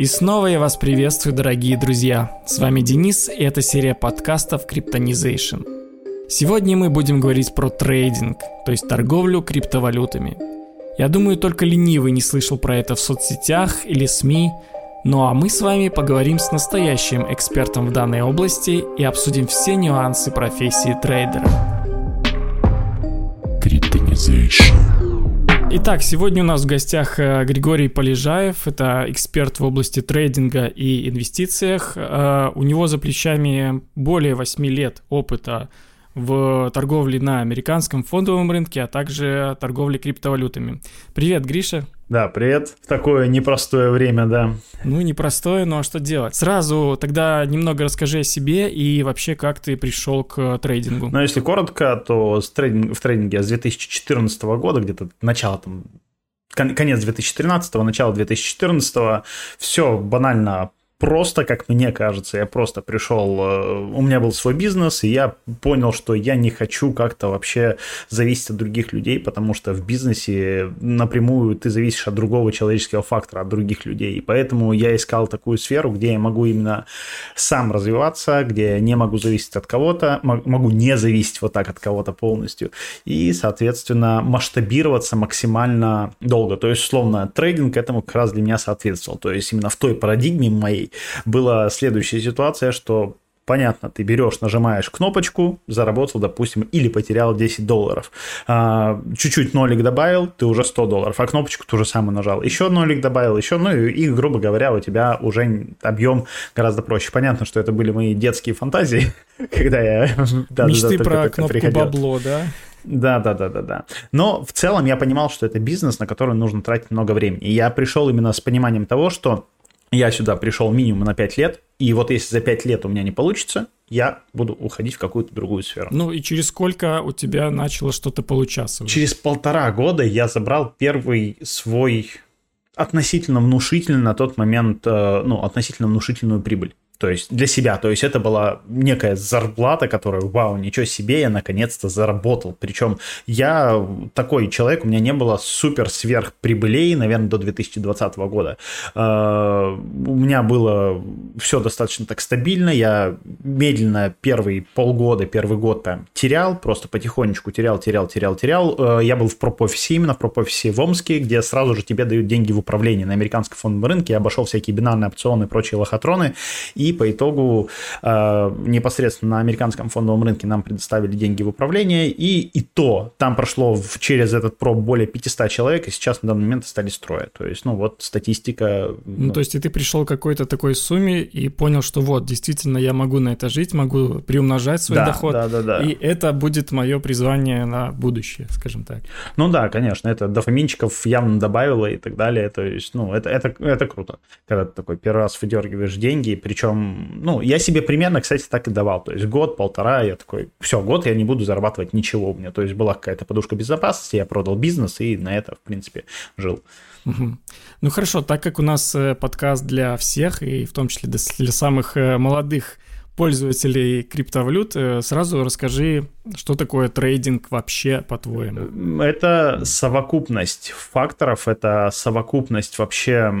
И снова я вас приветствую, дорогие друзья. С вами Денис, и это серия подкастов Cryptonization. Сегодня мы будем говорить про трейдинг, то есть торговлю криптовалютами. Я думаю, только ленивый не слышал про это в соцсетях или СМИ, ну а мы с вами поговорим с настоящим экспертом в данной области и обсудим все нюансы профессии трейдера. Итак, сегодня у нас в гостях э, Григорий Полежаев, это эксперт в области трейдинга и инвестициях. Э, у него за плечами более 8 лет опыта в торговле на американском фондовом рынке, а также торговле криптовалютами. Привет, Гриша. Да, привет. В такое непростое время, да. Ну, непростое, но а что делать? Сразу тогда немного расскажи о себе и вообще, как ты пришел к трейдингу. Ну, если коротко, то с трейдинг, в трейдинге с 2014 года, где-то начало там конец 2013, начало 2014, все банально просто, как мне кажется, я просто пришел, э, у меня был свой бизнес, и я понял, что я не хочу как-то вообще зависеть от других людей, потому что в бизнесе напрямую ты зависишь от другого человеческого фактора, от других людей. И поэтому я искал такую сферу, где я могу именно сам развиваться, где я не могу зависеть от кого-то, могу не зависеть вот так от кого-то полностью, и, соответственно, масштабироваться максимально долго. То есть, условно, трейдинг этому как раз для меня соответствовал. То есть, именно в той парадигме моей была следующая ситуация, что понятно, ты берешь, нажимаешь кнопочку, заработал, допустим, или потерял 10 долларов. А, чуть-чуть нолик добавил, ты уже 100 долларов, а кнопочку ту же самую нажал. Еще нолик добавил, еще, ну и, и, грубо говоря, у тебя уже объем гораздо проще. Понятно, что это были мои детские фантазии, когда я... Мечты про кнопку бабло, да? Да, да, да, да, да. Но в целом я понимал, что это бизнес, на который нужно тратить много времени. И я пришел именно с пониманием того, что я сюда пришел минимум на 5 лет, и вот если за 5 лет у меня не получится, я буду уходить в какую-то другую сферу. Ну и через сколько у тебя начало что-то получаться? Через полтора года я забрал первый свой относительно внушительный на тот момент, э, ну, относительно внушительную прибыль то есть для себя. То есть это была некая зарплата, которая, вау, ничего себе, я наконец-то заработал. Причем я такой человек, у меня не было супер сверх прибылей, наверное, до 2020 года. А, у меня было все достаточно так стабильно, я медленно первые полгода, первый год там терял, просто потихонечку терял, терял, терял, терял. А, я был в проп-офисе, именно в проп-офисе в Омске, где сразу же тебе дают деньги в управление на американском фондовом рынке, я обошел всякие бинарные опционы и прочие лохотроны, и и по итогу э, непосредственно на американском фондовом рынке нам предоставили деньги в управление, и, и то там прошло в, через этот проб более 500 человек, и сейчас на данный момент остались трое. То есть, ну вот статистика... Ну, ну то есть и ты пришел к какой-то такой сумме и понял, что вот, действительно, я могу на это жить, могу приумножать свой да, доход, да, да, да. и это будет мое призвание на будущее, скажем так. Ну да, конечно, это дофаминчиков явно добавило и так далее, то есть, ну, это, это, это круто, когда ты такой первый раз выдергиваешь деньги, причем ну, я себе примерно, кстати, так и давал. То есть год, полтора, я такой, все, год я не буду зарабатывать ничего у меня. То есть была какая-то подушка безопасности, я продал бизнес и на это, в принципе, жил. Угу. Ну хорошо, так как у нас э, подкаст для всех, и в том числе для самых э, молодых пользователей криптовалют, э, сразу расскажи, что такое трейдинг вообще, по-твоему? Это совокупность факторов, это совокупность вообще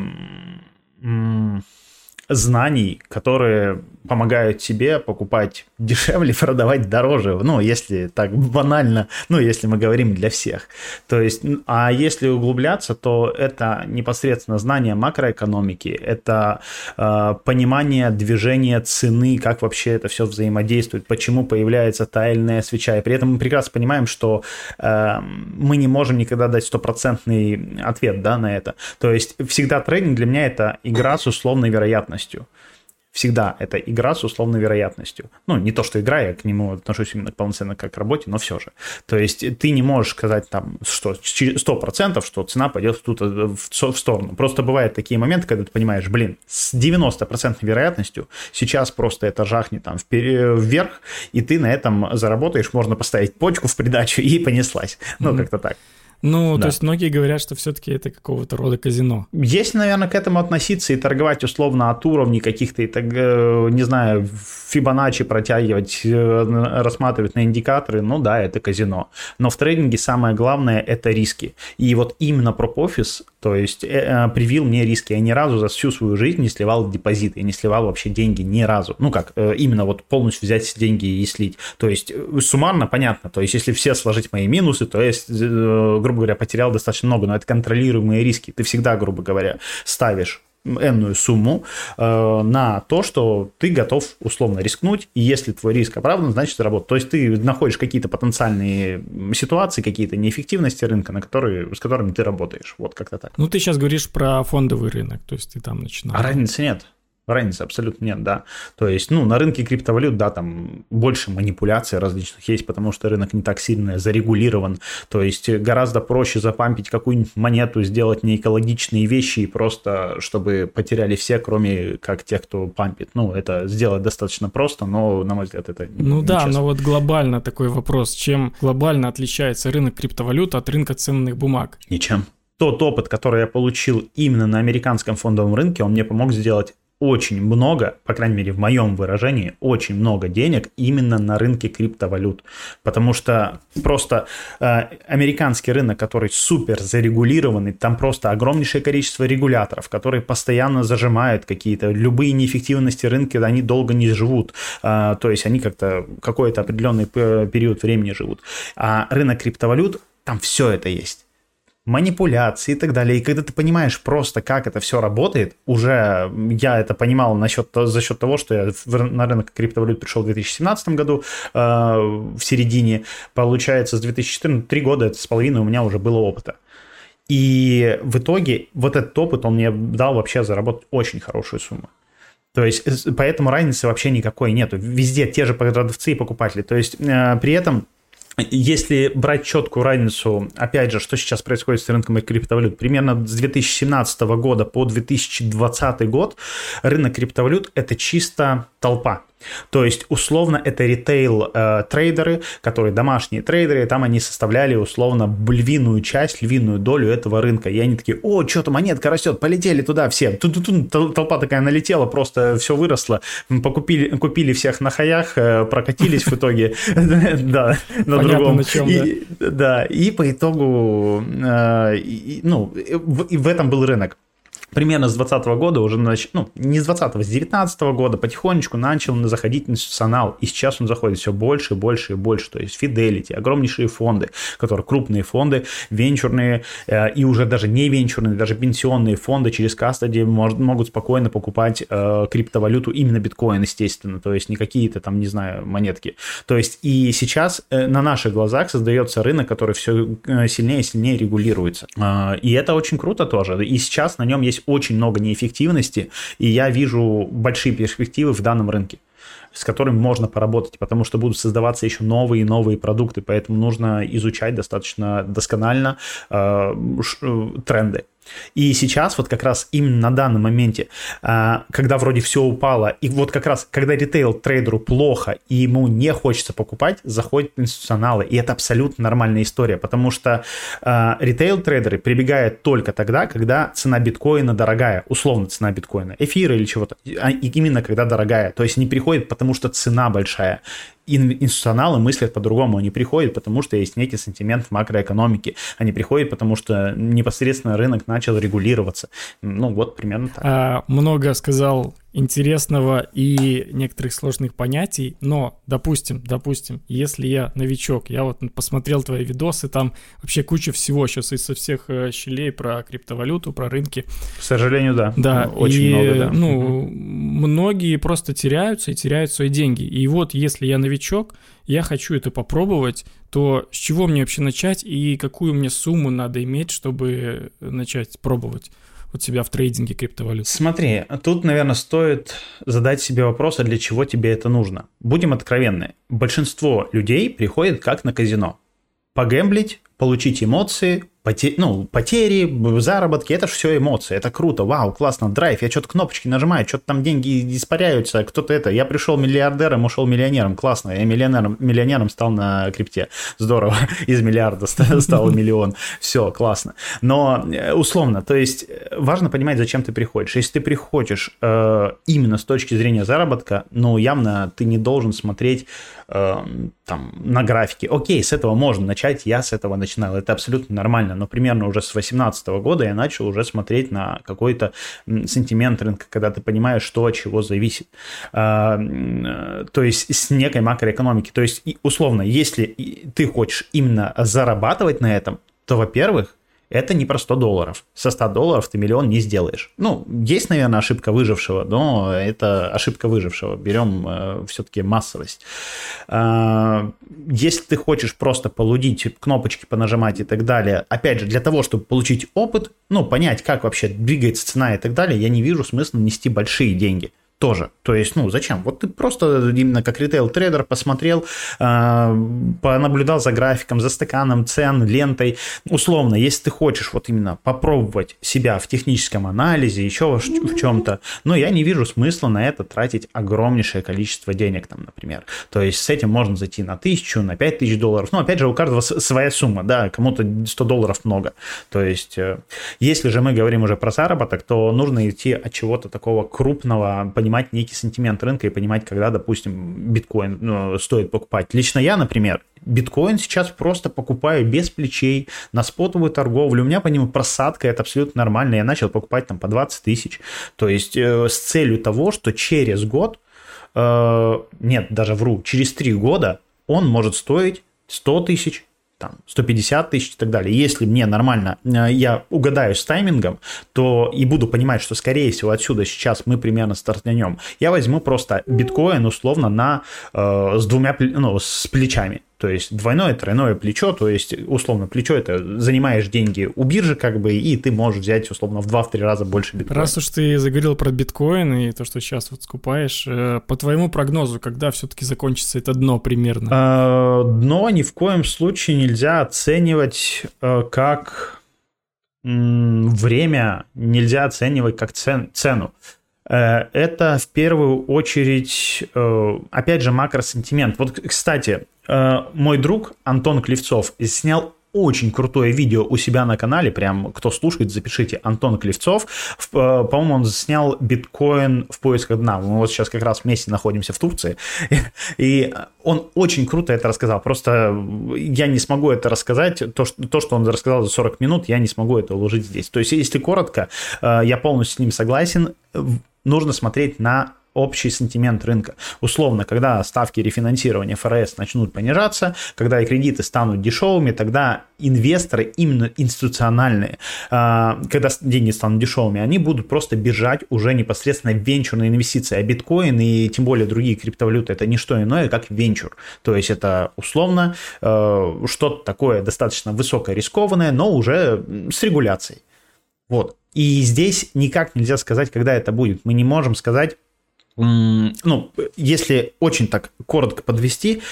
знаний, которые помогают тебе покупать дешевле, продавать дороже, ну, если так банально, ну, если мы говорим для всех. То есть, а если углубляться, то это непосредственно знание макроэкономики, это э, понимание движения цены, как вообще это все взаимодействует, почему появляется та свеча. И при этом мы прекрасно понимаем, что э, мы не можем никогда дать стопроцентный ответ да, на это. То есть, всегда трейдинг для меня это игра с условной вероятностью всегда это игра с условной вероятностью. Ну, не то, что игра, я к нему отношусь именно полноценно как к работе, но все же. То есть ты не можешь сказать там, что 100%, что цена пойдет тут в сторону. Просто бывают такие моменты, когда ты понимаешь, блин, с 90% вероятностью сейчас просто это жахнет там вверх, и ты на этом заработаешь, можно поставить почку в придачу и понеслась. Ну, mm-hmm. как-то так. Ну, Да. то есть многие говорят, что все-таки это какого-то рода казино. Если, наверное, к этому относиться и торговать условно от уровней каких-то, э, не знаю, Фибоначчи протягивать, э, рассматривать на индикаторы, ну да, это казино. Но в трейдинге самое главное – это риски. И вот именно PropOffice, то есть э, привил мне риски. Я ни разу за всю свою жизнь не сливал депозиты, я не сливал вообще деньги ни разу. Ну как, именно вот полностью взять деньги и слить. То есть суммарно понятно, то есть если все сложить мои минусы, то э, грубо говоря, потерял достаточно много, но это контролируемые риски. Ты всегда, грубо говоря, ставишь энную сумму э, на то, что ты готов условно рискнуть, и если твой риск оправдан, значит заработать. То есть ты находишь какие-то потенциальные ситуации, какие-то неэффективности рынка, на которые, с которыми ты работаешь. Вот как-то так. Ну, ты сейчас говоришь про фондовый рынок, то есть ты там начинал. А разницы нет. Разницы абсолютно нет, да. То есть, ну, на рынке криптовалют, да, там больше манипуляций различных есть, потому что рынок не так сильно зарегулирован. То есть, гораздо проще запампить какую-нибудь монету, сделать неэкологичные вещи и просто, чтобы потеряли все, кроме как тех, кто пампит. Ну, это сделать достаточно просто, но, на мой взгляд, это Ну да, нечестно. но вот глобально такой вопрос. Чем глобально отличается рынок криптовалют от рынка ценных бумаг? Ничем. Тот опыт, который я получил именно на американском фондовом рынке, он мне помог сделать очень много, по крайней мере в моем выражении, очень много денег именно на рынке криптовалют. Потому что просто э, американский рынок, который супер зарегулированный, там просто огромнейшее количество регуляторов, которые постоянно зажимают какие-то любые неэффективности рынка, они долго не живут. Э, то есть они как-то какой-то определенный п- период времени живут. А рынок криптовалют, там все это есть манипуляции и так далее. И когда ты понимаешь просто, как это все работает, уже я это понимал насчет, за счет того, что я на рынок криптовалют пришел в 2017 году, э, в середине, получается, с 2014, три года это с половиной у меня уже было опыта. И в итоге вот этот опыт, он мне дал вообще заработать очень хорошую сумму. То есть, э, поэтому разницы вообще никакой нету. Везде те же продавцы и покупатели. То есть, э, при этом если брать четкую разницу, опять же, что сейчас происходит с рынком криптовалют, примерно с 2017 года по 2020 год рынок криптовалют – это чисто толпа. То есть, условно, это ритейл-трейдеры, которые домашние трейдеры, там они составляли, условно, львиную часть, львиную долю этого рынка. И они такие, о, что-то монетка растет, полетели туда все. Тут толпа такая налетела, просто все выросло. Покупили, купили всех на хаях, э, прокатились в итоге, да, на другом. Да, и по итогу, э, ну, в этом был рынок примерно с 2020 года уже, нач... ну, не с 20 с 2019 года потихонечку начал заходить институционал, и сейчас он заходит все больше и больше и больше, то есть Fidelity, огромнейшие фонды, которые крупные фонды, венчурные э, и уже даже не венчурные, даже пенсионные фонды через кастади мож- могут спокойно покупать э, криптовалюту, именно биткоин, естественно, то есть не какие-то там, не знаю, монетки. То есть и сейчас э, на наших глазах создается рынок, который все сильнее и сильнее регулируется. А, И это очень круто тоже. И сейчас на нем есть очень много неэффективности, и я вижу большие перспективы в данном рынке с которым можно поработать, потому что будут создаваться еще новые и новые продукты, поэтому нужно изучать достаточно досконально э, ш- э, тренды. И сейчас вот как раз именно на данном моменте, а, когда вроде все упало, и вот как раз, когда ритейл-трейдеру плохо, и ему не хочется покупать, заходят институционалы, и это абсолютно нормальная история, потому что а, ритейл-трейдеры прибегают только тогда, когда цена биткоина дорогая, условно цена биткоина, эфира или чего-то, а именно когда дорогая, то есть они приходят, потому что цена большая, институционалы мыслят по-другому. Они приходят, потому что есть некий сентимент в макроэкономике. Они приходят, потому что непосредственно рынок начал регулироваться. Ну, вот примерно так. А, много сказал интересного и некоторых сложных понятий, но, допустим, допустим, если я новичок, я вот посмотрел твои видосы, там вообще куча всего сейчас из со всех э, щелей про криптовалюту, про рынки. К сожалению, да. Да, очень и, много, да. ну, многие просто теряются и теряют свои деньги. И вот если я новичок, я хочу это попробовать, то с чего мне вообще начать и какую мне сумму надо иметь, чтобы начать пробовать вот себя в трейдинге криптовалют? Смотри, тут, наверное, стоит задать себе вопрос, а для чего тебе это нужно. Будем откровенны. Большинство людей приходит как на казино. Погэмблить, получить эмоции, потери, ну, потери, заработки, это все эмоции, это круто, вау, классно, драйв, я что-то кнопочки нажимаю, что-то там деньги испаряются, кто-то это, я пришел миллиардером, ушел миллионером, классно, я миллионером, миллионером стал на крипте, здорово, из миллиарда стал миллион, все, классно. Но э, условно, то есть э, важно понимать, зачем ты приходишь. Если ты приходишь э, именно с точки зрения заработка, ну, явно ты не должен смотреть там на графике. Окей, с этого можно начать, я с этого начинал, это абсолютно нормально, но примерно уже с 2018 года я начал уже смотреть на какой-то сентимент рынка, когда ты понимаешь, что от чего зависит. Э, э, то есть с некой макроэкономики. То есть условно, если ты хочешь именно зарабатывать на этом, то, во-первых, это не про 100 долларов. Со 100 долларов ты миллион не сделаешь. Ну, есть, наверное, ошибка выжившего, но это ошибка выжившего. Берем э, все-таки массовость. Э, если ты хочешь просто полудить, кнопочки понажимать и так далее, опять же, для того, чтобы получить опыт, ну, понять, как вообще двигается цена и так далее, я не вижу смысла нести большие деньги тоже. То есть, ну, зачем? Вот ты просто именно как ритейл-трейдер посмотрел, э, понаблюдал за графиком, за стаканом, цен, лентой. Условно, если ты хочешь вот именно попробовать себя в техническом анализе, еще в чем-то, но я не вижу смысла на это тратить огромнейшее количество денег, там, например. То есть, с этим можно зайти на тысячу, на пять тысяч долларов. Ну, опять же, у каждого своя сумма, да, кому-то 100 долларов много. То есть, э, если же мы говорим уже про заработок, то нужно идти от чего-то такого крупного, понимания понимать некий сентимент рынка и понимать, когда, допустим, биткоин ну, стоит покупать. Лично я, например, биткоин сейчас просто покупаю без плечей на спотовую торговлю. У меня по нему просадка, это абсолютно нормально. Я начал покупать там по 20 тысяч. То есть э, с целью того, что через год, э, нет, даже вру, через 3 года он может стоить 100 тысяч, там, 150 тысяч и так далее. Если мне нормально, э, я угадаю с таймингом, то и буду понимать, что, скорее всего, отсюда сейчас мы примерно стартанем, я возьму просто биткоин условно на, э, с двумя, ну, с плечами. То есть двойное, тройное плечо, то есть условно плечо это занимаешь деньги у биржи как бы, и ты можешь взять условно в 2-3 раза больше биткоина. Раз уж ты заговорил про биткоин и то, что сейчас вот скупаешь, э, по твоему прогнозу, когда все-таки закончится это дно примерно? А, дно ни в коем случае нельзя оценивать э, как время, нельзя оценивать как цен, цену. Э, это в первую очередь, опять же, макросентимент. Вот, кстати, Э, мой друг Антон Клевцов снял очень крутое видео у себя на канале, прям кто слушает, запишите, Антон Клевцов, э, по-моему, он снял биткоин в поисках дна, мы вот сейчас как раз вместе находимся в Турции, и он очень круто это рассказал, просто я не смогу это рассказать, то, что, то, что он рассказал за 40 минут, я не смогу это уложить здесь, то есть, если коротко, э, я полностью с ним согласен, нужно смотреть на общий сентимент рынка. Условно, когда ставки рефинансирования ФРС начнут понижаться, когда и кредиты станут дешевыми, тогда инвесторы, именно институциональные, а, когда деньги станут дешевыми, они будут просто бежать уже непосредственно венчурные инвестиции. А биткоин и тем более другие криптовалюты это не что иное, как венчур. То есть это условно э, что-то такое достаточно высокорискованное, но уже с регуляцией. Вот. И здесь никак нельзя сказать, когда это будет. Мы не можем сказать, ну, если очень так коротко подвести,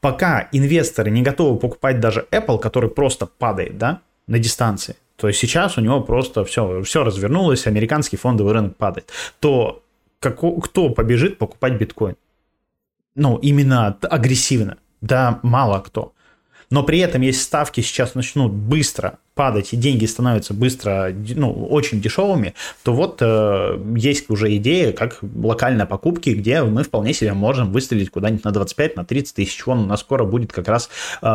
пока инвесторы не готовы покупать даже Apple, который просто падает, да, на дистанции, то есть сейчас у него просто все, все развернулось, американский фондовый рынок падает, то как, кто побежит покупать биткоин? Ну, именно агрессивно. Да, мало кто. Но при этом, если ставки сейчас начнут быстро падать и деньги становятся быстро, ну, очень дешевыми, то вот э, есть уже идея, как локальные покупки, где мы вполне себе можем выстрелить куда-нибудь на 25, на 30 тысяч. Вон у нас скоро будет как раз э,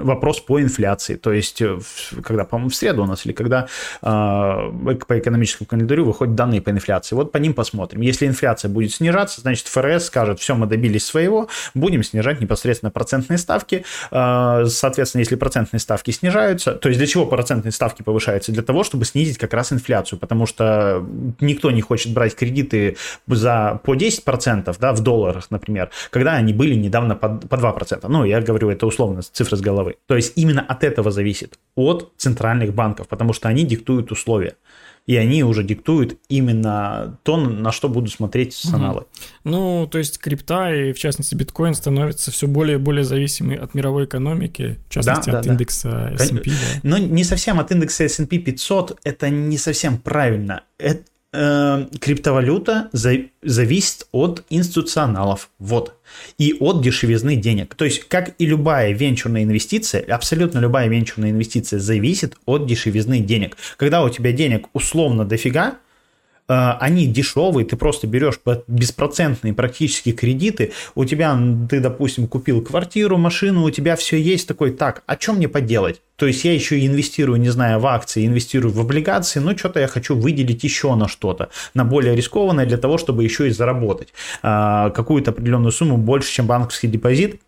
вопрос по инфляции. То есть, э, когда, по-моему, в среду у нас или когда э, по экономическому календарю выходят данные по инфляции. Вот по ним посмотрим. Если инфляция будет снижаться, значит, ФРС скажет, все, мы добились своего, будем снижать непосредственно процентные ставки. Э, соответственно, если процентные ставки снижаются, повышаются. То есть для чего процентные ставки повышаются? Для того, чтобы снизить как раз инфляцию, потому что никто не хочет брать кредиты за, по 10% да, в долларах, например, когда они были недавно по, по 2%. Ну, я говорю это условно, цифры с головы. То есть именно от этого зависит, от центральных банков, потому что они диктуют условия. И они уже диктуют именно то, на что будут смотреть саналы. Угу. Ну, то есть крипта и, в частности, биткоин становятся все более и более зависимы от мировой экономики, в частности, да, от да, индекса. S&P. Да. Но не совсем от индекса S&P 500, это не совсем правильно. Это, э, криптовалюта за, зависит от институционалов, вот, и от дешевизны денег. То есть, как и любая венчурная инвестиция, абсолютно любая венчурная инвестиция зависит от дешевизны денег. Когда у тебя денег условно дофига, они дешевые, ты просто берешь беспроцентные практически кредиты, у тебя, ты, допустим, купил квартиру, машину, у тебя все есть, такой, так, а что мне поделать? То есть я еще инвестирую, не знаю, в акции, инвестирую в облигации, но что-то я хочу выделить еще на что-то, на более рискованное для того, чтобы еще и заработать э, какую-то определенную сумму больше, чем банковский депозит,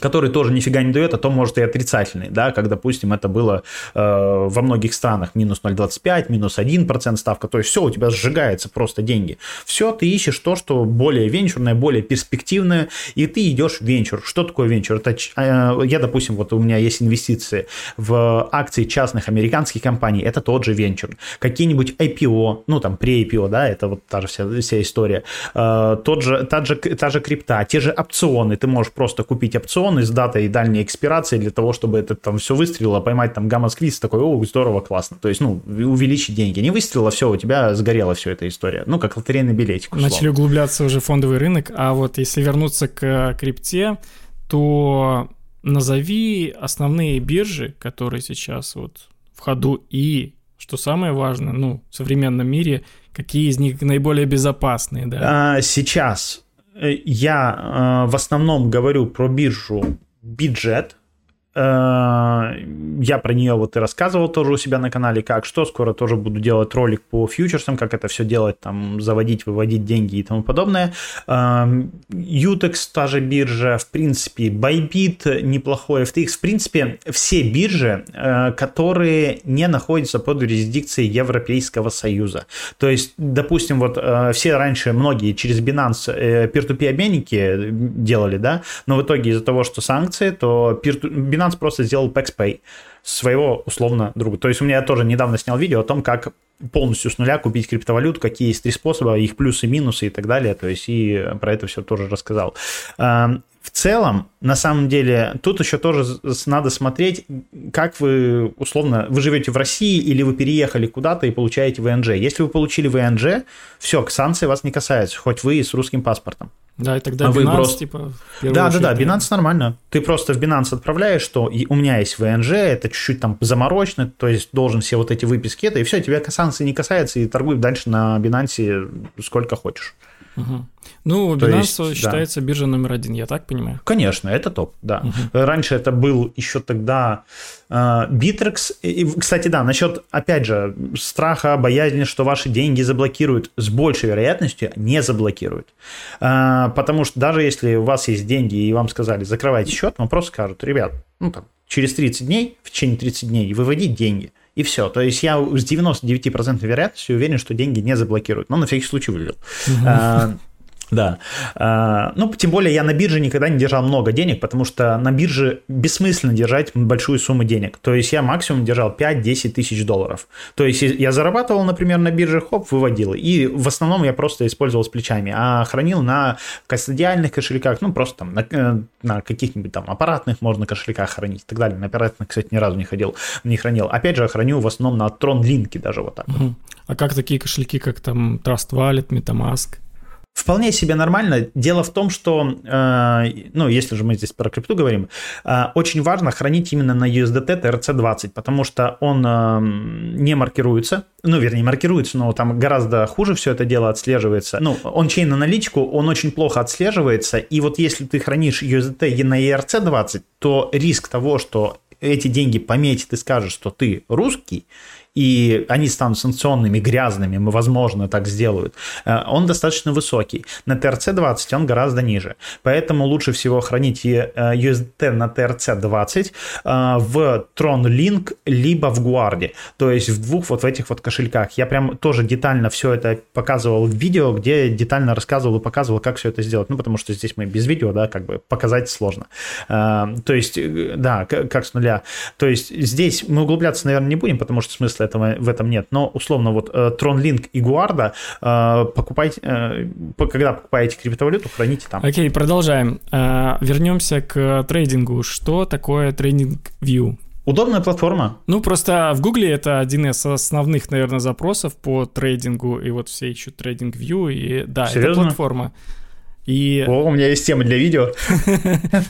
который тоже нифига не дает, а то может и отрицательный, да, как, допустим, это было э, во многих странах, минус 0,25, минус 1% ставка, то есть все, у тебя сжигается просто деньги. Все, ты ищешь то, что более венчурное, более перспективное, и ты идешь в венчур. Что такое венчур? Это, э, я, допустим, вот у меня есть инвестиции в акции частных американских компаний, это тот же венчур. Какие-нибудь IPO, ну там pre-IPO, да, это вот та же вся, вся история. Э, тот же, та, же, та же крипта, те же опционы, ты можешь просто купить опцион опционы с датой дальней экспирации для того, чтобы это там все выстрелило, поймать там гамма-сквиз, такой, о, здорово, классно. То есть, ну, увеличить деньги. Не выстрелило, все, у тебя сгорела все эта история. Ну, как лотерейный билетик. Условно. Начали углубляться уже фондовый рынок, а вот если вернуться к крипте, то назови основные биржи, которые сейчас вот в ходу, и, что самое важное, ну, в современном мире, какие из них наиболее безопасные, да? А, сейчас Э, я э, в основном говорю про биржу бюджет, Э, я про нее вот и рассказывал тоже у себя на канале, как что. Скоро тоже буду делать ролик по фьючерсам, как это все делать, там, заводить, выводить деньги и тому подобное. Utex, та же биржа, в принципе, Bybit неплохой, FTX, в принципе, все биржи, э, которые не находятся под юрисдикцией Европейского Союза. То есть, допустим, вот э, все раньше, многие через Binance peer-to-peer обменники делали, да, но в итоге из-за того, что санкции, то Binance Binance просто сделал PaxPay своего условно друга. То есть у меня тоже недавно снял видео о том, как полностью с нуля купить криптовалюту, какие есть три способа, их плюсы, минусы и так далее. То есть и про это все тоже рассказал. В целом, на самом деле, тут еще тоже надо смотреть, как вы, условно, вы живете в России или вы переехали куда-то и получаете ВНЖ. Если вы получили ВНЖ, все, санкции вас не касаются, хоть вы и с русским паспортом. Да, и тогда а Binance, просто... типа, Да, да, да, Binance нормально. Ты просто в Binance отправляешь, что у меня есть ВНЖ, это чуть-чуть там заморочено, то есть должен все вот эти выписки, это, и все, тебя санкции не касается, и торгуй дальше на Binance сколько хочешь. Угу. Ну, То Binance есть, считается да. биржа номер один, я так понимаю? Конечно, это топ, да. Угу. Раньше это был еще тогда э, Bittrex. И, кстати, да, насчет, опять же, страха, боязни, что ваши деньги заблокируют, с большей вероятностью не заблокируют. Э, потому что даже если у вас есть деньги и вам сказали, закрывайте счет, вам просто скажут, ребят, ну там, через 30 дней, в течение 30 дней выводить деньги – и все. То есть я с 99% вероятностью уверен, что деньги не заблокируют. Но на всякий случай вывел. Да. А, ну, тем более я на бирже никогда не держал много денег, потому что на бирже бессмысленно держать большую сумму денег. То есть я максимум держал 5-10 тысяч долларов. То есть я зарабатывал, например, на бирже, хоп, выводил. И в основном я просто использовал с плечами, а хранил на кастодиальных кошельках, ну, просто там на, э, на каких-нибудь там аппаратных можно кошельках хранить и так далее. На аппаратных, кстати, ни разу не ходил, не хранил. Опять же, храню в основном на Tron Link даже вот так. Угу. А как такие кошельки, как там Trust Wallet, MetaMask? Вполне себе нормально. Дело в том, что, э, ну, если же мы здесь про крипту говорим, э, очень важно хранить именно на USDT TRC20, потому что он э, не маркируется, ну, вернее, маркируется, но там гораздо хуже все это дело отслеживается. Ну, он чейн аналитику, он очень плохо отслеживается, и вот если ты хранишь USDT на ERC20, то риск того, что эти деньги пометит и скажет, что ты русский, и они станут санкционными, грязными, мы, возможно, так сделают, э, он достаточно высокий. На TRC-20 он гораздо ниже. Поэтому лучше всего хранить USDT э, на TRC-20 э, в Tron Link либо в Guardi. То есть в двух вот в этих вот кошельках. Я прям тоже детально все это показывал в видео, где детально рассказывал и показывал, как все это сделать. Ну, потому что здесь мы без видео, да, как бы показать сложно. То есть, да, как с нуля. То есть здесь мы углубляться, наверное, не будем, потому что смысла смысла этого, в этом нет. Но, условно, вот э, Tron Link и Guarda э, покупайте, э, когда покупаете криптовалюту, храните там. Окей, продолжаем. Э, вернемся к трейдингу. Что такое трейдинг View? Удобная платформа. Ну, просто в Гугле это один из основных, наверное, запросов по трейдингу, и вот все ищут трейдинг View, и да, Серьезно? это платформа. И... О, у меня есть тема для видео.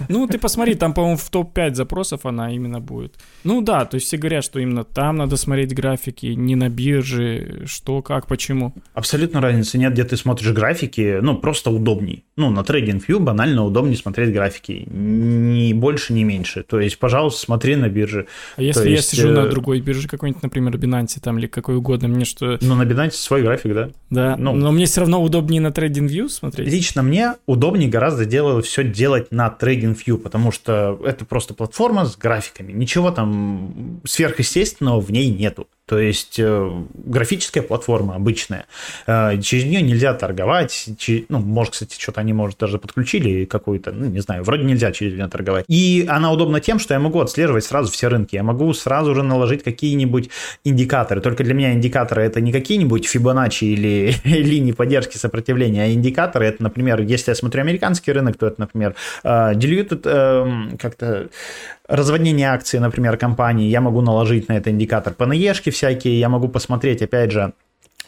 Ну, ты посмотри, там, по-моему, в топ-5 запросов она именно будет. Ну да, то есть все говорят, что именно там надо смотреть графики, не на бирже, что, как, почему. Абсолютно разницы нет, где ты смотришь графики, ну, просто удобней. Ну, на TradingView банально удобнее смотреть графики, ни больше, ни меньше. То есть, пожалуйста, смотри на бирже. А если То я есть, сижу э, на другой бирже, какой-нибудь, например, Binance там или какой угодно, мне что... Ну, на Binance свой график, да. Да, ну. но мне все равно удобнее на TradingView смотреть. Лично мне удобнее гораздо делать все делать на TradingView, потому что это просто платформа с графиками. Ничего там сверхъестественного в ней нету. То есть э, графическая платформа обычная. Э, через нее нельзя торговать. ну, может, кстати, что-то они, может, даже подключили какую-то, ну, не знаю, вроде нельзя через нее торговать. И она удобна тем, что я могу отслеживать сразу все рынки. Я могу сразу же наложить какие-нибудь индикаторы. Только для меня индикаторы это не какие-нибудь Фибоначчи или линии поддержки сопротивления, а индикаторы это, например, если я смотрю американский рынок, то это, например, э, diluted, э, как-то разводнение акций, например, компании, я могу наложить на это индикатор ПНЕшки всякие, я могу посмотреть, опять же,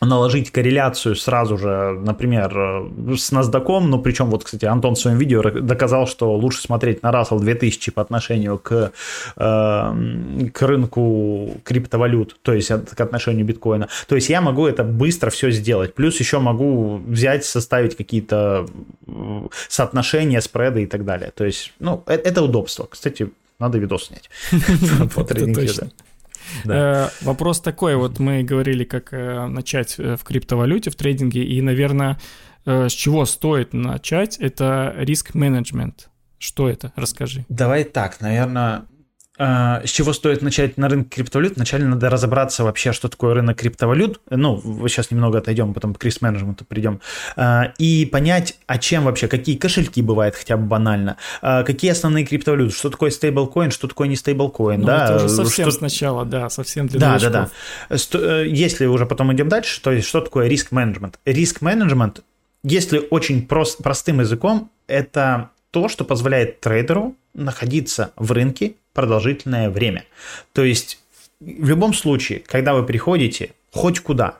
наложить корреляцию сразу же, например, э, с NASDAQ, ну, причем, вот, кстати, Антон в своем видео доказал, что лучше смотреть на Russell 2000 по отношению к, э, к рынку криптовалют, то есть к отношению биткоина. То есть я могу это быстро все сделать. Плюс еще могу взять, составить какие-то э, соотношения, спреды и так далее. То есть, ну, э- это удобство. Кстати, надо видос снять. Да. Э, Вопрос такой, вот мы говорили, как э, начать э, в криптовалюте, в трейдинге, и, наверное, э, с чего стоит начать, это риск-менеджмент. Что это? Расскажи. Давай так, наверное, с чего стоит начать на рынке криптовалют? Вначале надо разобраться вообще, что такое рынок криптовалют. Ну, сейчас немного отойдем, потом к риск-менеджменту придем. Э, И понять, а чем вообще, какие кошельки бывают хотя бы банально, э, какие основные криптовалюты, что такое стейблкоин, что такое не стейблкоин, Ну, да? это уже совсем что- сначала, да, совсем для да, да, новичков. да. Сто- э, Если уже потом идем дальше, то есть что такое риск-менеджмент? Риск-менеджмент, если очень прос- простым языком, это то, что позволяет трейдеру находиться в рынке продолжительное время. То есть в любом случае, когда вы приходите хоть куда,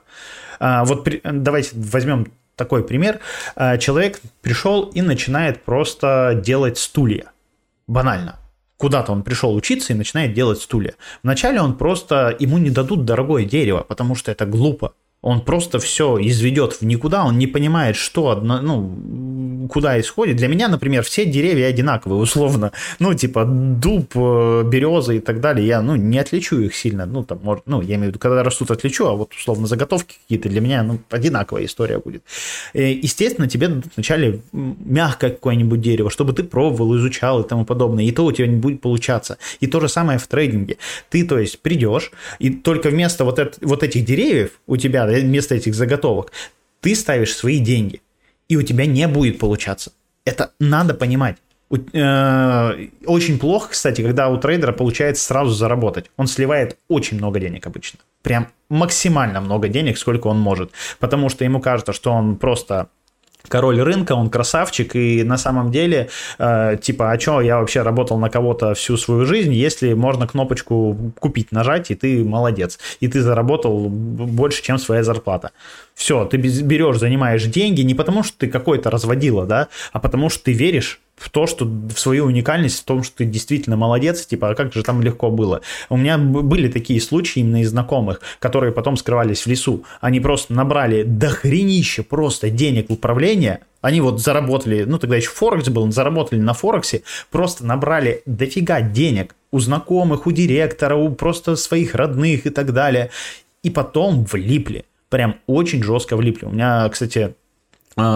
а, вот давайте возьмем такой пример. А, Человек пришел и начинает просто делать стулья. Банально. Куда-то он пришел учиться и начинает делать стулья. Вначале он просто, ему не дадут дорогое дерево, потому что это глупо. Он просто все изведет в никуда, он не понимает, что одно, ну, куда исходит. Для меня, например, все деревья одинаковые, условно. Ну, типа дуб, э, береза и так далее. Я, ну, не отличу их сильно. Ну, там, может, ну, я имею в виду, когда растут, отличу, а вот, условно, заготовки какие-то для меня, ну, одинаковая история будет. Э, Естественно, тебе вначале мягкое какое-нибудь дерево, чтобы ты пробовал, изучал и тому подобное. И то у тебя не будет получаться. И то же самое в трейдинге. Ты, то есть, придешь, и только вместо вот, эт- вот этих деревьев у тебя, да, вместо этих заготовок, ты ставишь свои деньги. И у тебя не будет получаться. Это надо понимать. Э, Очень плохо, кстати, когда у трейдера получается сразу заработать. Он сливает очень много денег обычно. Прям максимально много денег, сколько он может. Потому что ему кажется, что он просто король рынка, он красавчик, и на самом деле, э, типа, а что, я вообще работал на кого-то всю свою жизнь, если можно кнопочку купить, нажать, и ты молодец, и ты заработал больше, чем своя зарплата. Все, ты берешь, занимаешь деньги не потому, что ты какой-то разводила, да, а потому что ты веришь в то, что в свою уникальность, в том, что ты действительно молодец, типа, а как же там легко было. У меня были такие случаи именно из знакомых, которые потом скрывались в лесу. Они просто набрали дохренище просто денег в управление, они вот заработали, ну тогда еще Форекс был, заработали на Форексе, просто набрали дофига денег у знакомых, у директора, у просто своих родных и так далее. И потом влипли. Прям очень жестко влипли. У меня, кстати,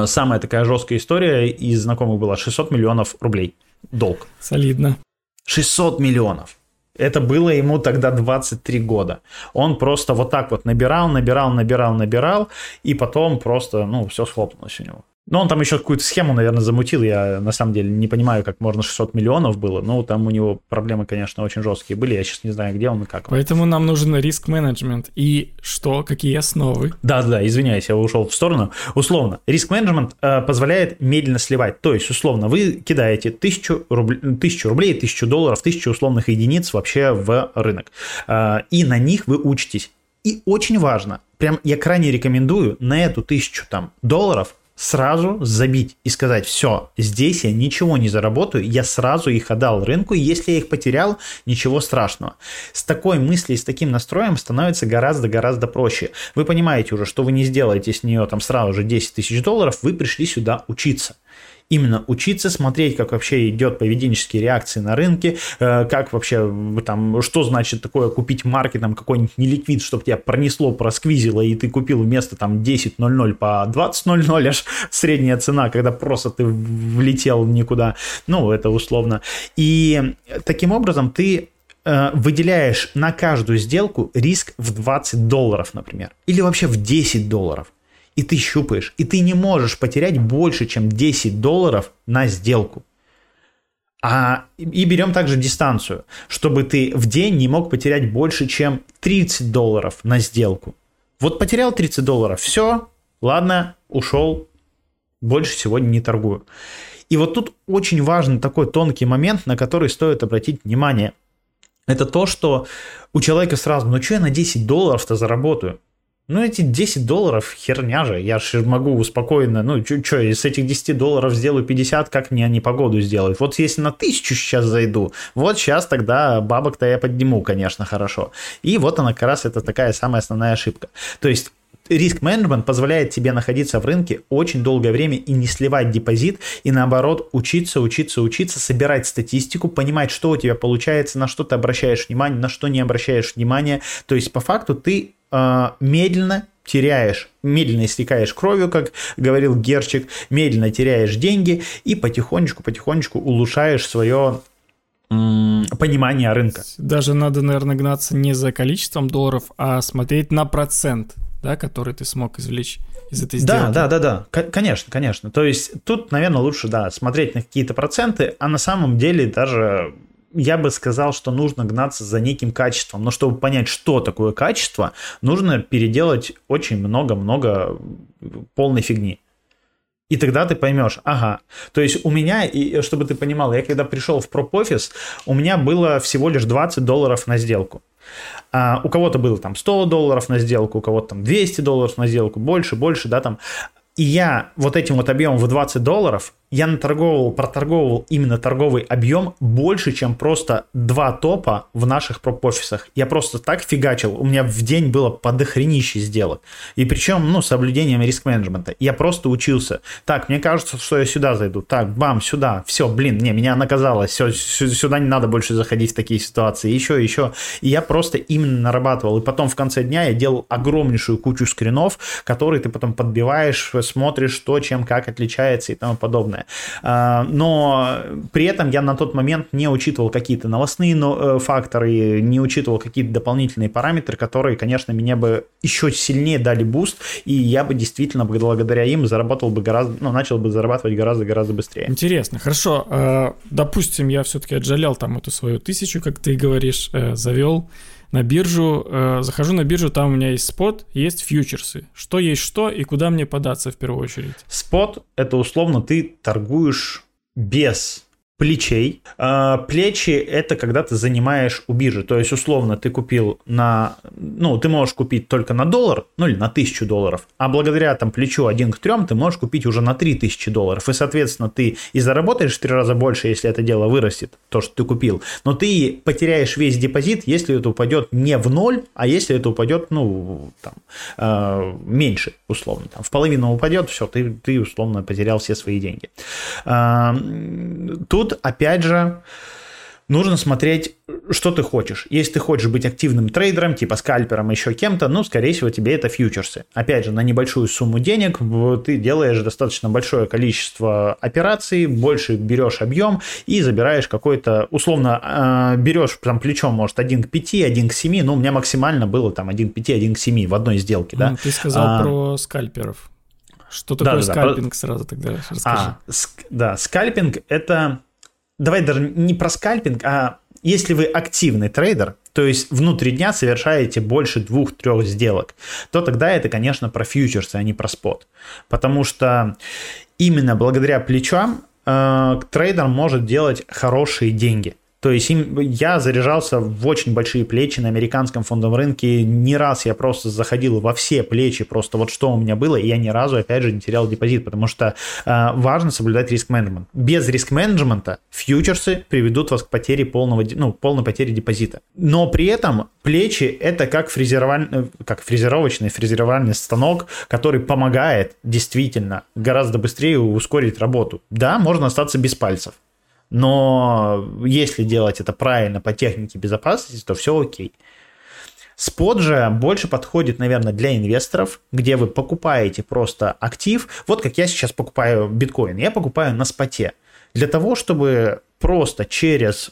самая такая жесткая история из знакомых была 600 миллионов рублей долг. Солидно. 600 миллионов. Это было ему тогда 23 года. Он просто вот так вот набирал, набирал, набирал, набирал, и потом просто, ну, все схлопнулось у него. Ну, он там еще какую-то схему, наверное, замутил. Я на самом деле не понимаю, как можно 600 миллионов было. Ну, там у него проблемы, конечно, очень жесткие были. Я сейчас не знаю, где он и как. Поэтому нам нужен риск-менеджмент. И что? Какие основы? Да, да, извиняюсь, я ушел в сторону. Условно, риск-менеджмент э, позволяет медленно сливать. То есть, условно, вы кидаете тысячу, рубль, тысячу рублей, тысячу долларов, тысячу условных единиц вообще в рынок. Э, и на них вы учитесь. И очень важно, прям я крайне рекомендую на эту тысячу там долларов сразу забить и сказать, все, здесь я ничего не заработаю, я сразу их отдал рынку, и если я их потерял, ничего страшного. С такой мыслью, с таким настроем становится гораздо-гораздо проще. Вы понимаете уже, что вы не сделаете с нее там сразу же 10 тысяч долларов, вы пришли сюда учиться именно учиться смотреть, как вообще идет поведенческие реакции на рынке, э, как вообще там, что значит такое купить маркетом какой-нибудь неликвид, чтобы тебя пронесло, просквизило, и ты купил вместо там 10.00 по 20.00 аж средняя цена, когда просто ты влетел никуда, ну, это условно. И таким образом ты э, выделяешь на каждую сделку риск в 20 долларов, например, или вообще в 10 долларов и ты щупаешь, и ты не можешь потерять больше, чем 10 долларов на сделку. А, и берем также дистанцию, чтобы ты в день не мог потерять больше, чем 30 долларов на сделку. Вот потерял 30 долларов, все, ладно, ушел, больше сегодня не торгую. И вот тут очень важный такой тонкий момент, на который стоит обратить внимание. Это то, что у человека сразу, ну что я на 10 долларов-то заработаю? Ну, эти 10 долларов херня же. Я же могу спокойно, ну, что, из этих 10 долларов сделаю 50, как мне они погоду сделают. Вот если на 1000 сейчас зайду, вот сейчас тогда бабок-то я подниму, конечно, хорошо. И вот она как раз это такая самая основная ошибка. То есть риск-менеджмент позволяет тебе находиться в рынке очень долгое время и не сливать депозит, и наоборот учиться, учиться, учиться, собирать статистику, понимать, что у тебя получается, на что ты обращаешь внимание, на что не обращаешь внимания. То есть по факту ты э, медленно теряешь, медленно истекаешь кровью, как говорил Герчик, медленно теряешь деньги и потихонечку-потихонечку улучшаешь свое понимание рынка. Даже надо, наверное, гнаться не за количеством долларов, а смотреть на процент, да, который ты смог извлечь из этой сделки. Да, да, да, да, конечно, конечно. То есть тут, наверное, лучше, да, смотреть на какие-то проценты, а на самом деле даже я бы сказал, что нужно гнаться за неким качеством. Но чтобы понять, что такое качество, нужно переделать очень много-много полной фигни. И тогда ты поймешь, ага. То есть у меня, и чтобы ты понимал, я когда пришел в проп-офис, у меня было всего лишь 20 долларов на сделку. А у кого-то было там 100 долларов на сделку, у кого-то там 200 долларов на сделку, больше, больше, да, там. И я вот этим вот объемом в 20 долларов я наторговывал, проторговывал именно торговый объем больше, чем просто два топа в наших проп-офисах. Я просто так фигачил, у меня в день было подохренище сделок. И причем, ну, с соблюдением риск-менеджмента. Я просто учился. Так, мне кажется, что я сюда зайду. Так, бам, сюда. Все, блин, не, меня наказало. Все, сюда не надо больше заходить в такие ситуации. Еще, еще. И я просто именно нарабатывал. И потом в конце дня я делал огромнейшую кучу скринов, которые ты потом подбиваешь, смотришь, что, чем, как отличается и тому подобное разное. А, но при этом я на тот момент не учитывал какие-то новостные э, факторы, не учитывал какие-то дополнительные параметры, которые, конечно, мне бы еще сильнее дали буст, и я бы действительно благодаря им заработал бы гораздо, ну, начал бы зарабатывать гораздо-гораздо быстрее. Интересно, хорошо. А, допустим, я все-таки отжалел там эту свою тысячу, как ты говоришь, э, завел на биржу, э, захожу на биржу, там у меня есть спот, есть фьючерсы. Что есть что и куда мне податься в первую очередь? Спот – это условно ты торгуешь без плечей. А, плечи – это когда ты занимаешь у биржи. То есть, условно, ты купил на... Ну, ты можешь купить только на доллар, ну, или на тысячу долларов. А благодаря там плечу 1 к 3 ты можешь купить уже на 3000 долларов. И, соответственно, ты и заработаешь в 3 раза больше, если это дело вырастет, то, что ты купил. Но ты потеряешь весь депозит, если это упадет не в ноль, а если это упадет, ну, там, э, меньше, условно. Там, в половину упадет, все, ты, ты условно потерял все свои деньги. Э, тут опять же, нужно смотреть, что ты хочешь. Если ты хочешь быть активным трейдером, типа скальпером, еще кем-то, ну, скорее всего, тебе это фьючерсы. Опять же, на небольшую сумму денег ты делаешь достаточно большое количество операций, больше берешь объем и забираешь какой-то, условно, а, берешь там плечом, может, 1 к 5, 1 к 7, ну, у меня максимально было там 1 к 5, 1 к 7 в одной сделке, да. Ты сказал а, про скальперов. Что такое да, скальпинг да, сразу тогда расскажи. А, ск- да, скальпинг это... Давай даже не про скальпинг, а если вы активный трейдер, то есть внутри дня совершаете больше двух-трех сделок, то тогда это, конечно, про фьючерсы, а не про спот. Потому что именно благодаря плечам э, трейдер может делать хорошие деньги. То есть им, я заряжался в очень большие плечи на американском фондовом рынке. Не раз я просто заходил во все плечи, просто вот что у меня было, и я ни разу, опять же, не терял депозит, потому что э, важно соблюдать риск-менеджмент. Без риск-менеджмента фьючерсы приведут вас к потере полного, ну, полной потере депозита. Но при этом плечи это как, фрезероваль... Э, как фрезеровочный фрезеровальный станок, который помогает действительно гораздо быстрее ускорить работу. Да, можно остаться без пальцев но если делать это правильно по технике безопасности, то все окей. Спот же больше подходит, наверное, для инвесторов, где вы покупаете просто актив. Вот как я сейчас покупаю биткоин. Я покупаю на споте. Для того, чтобы просто через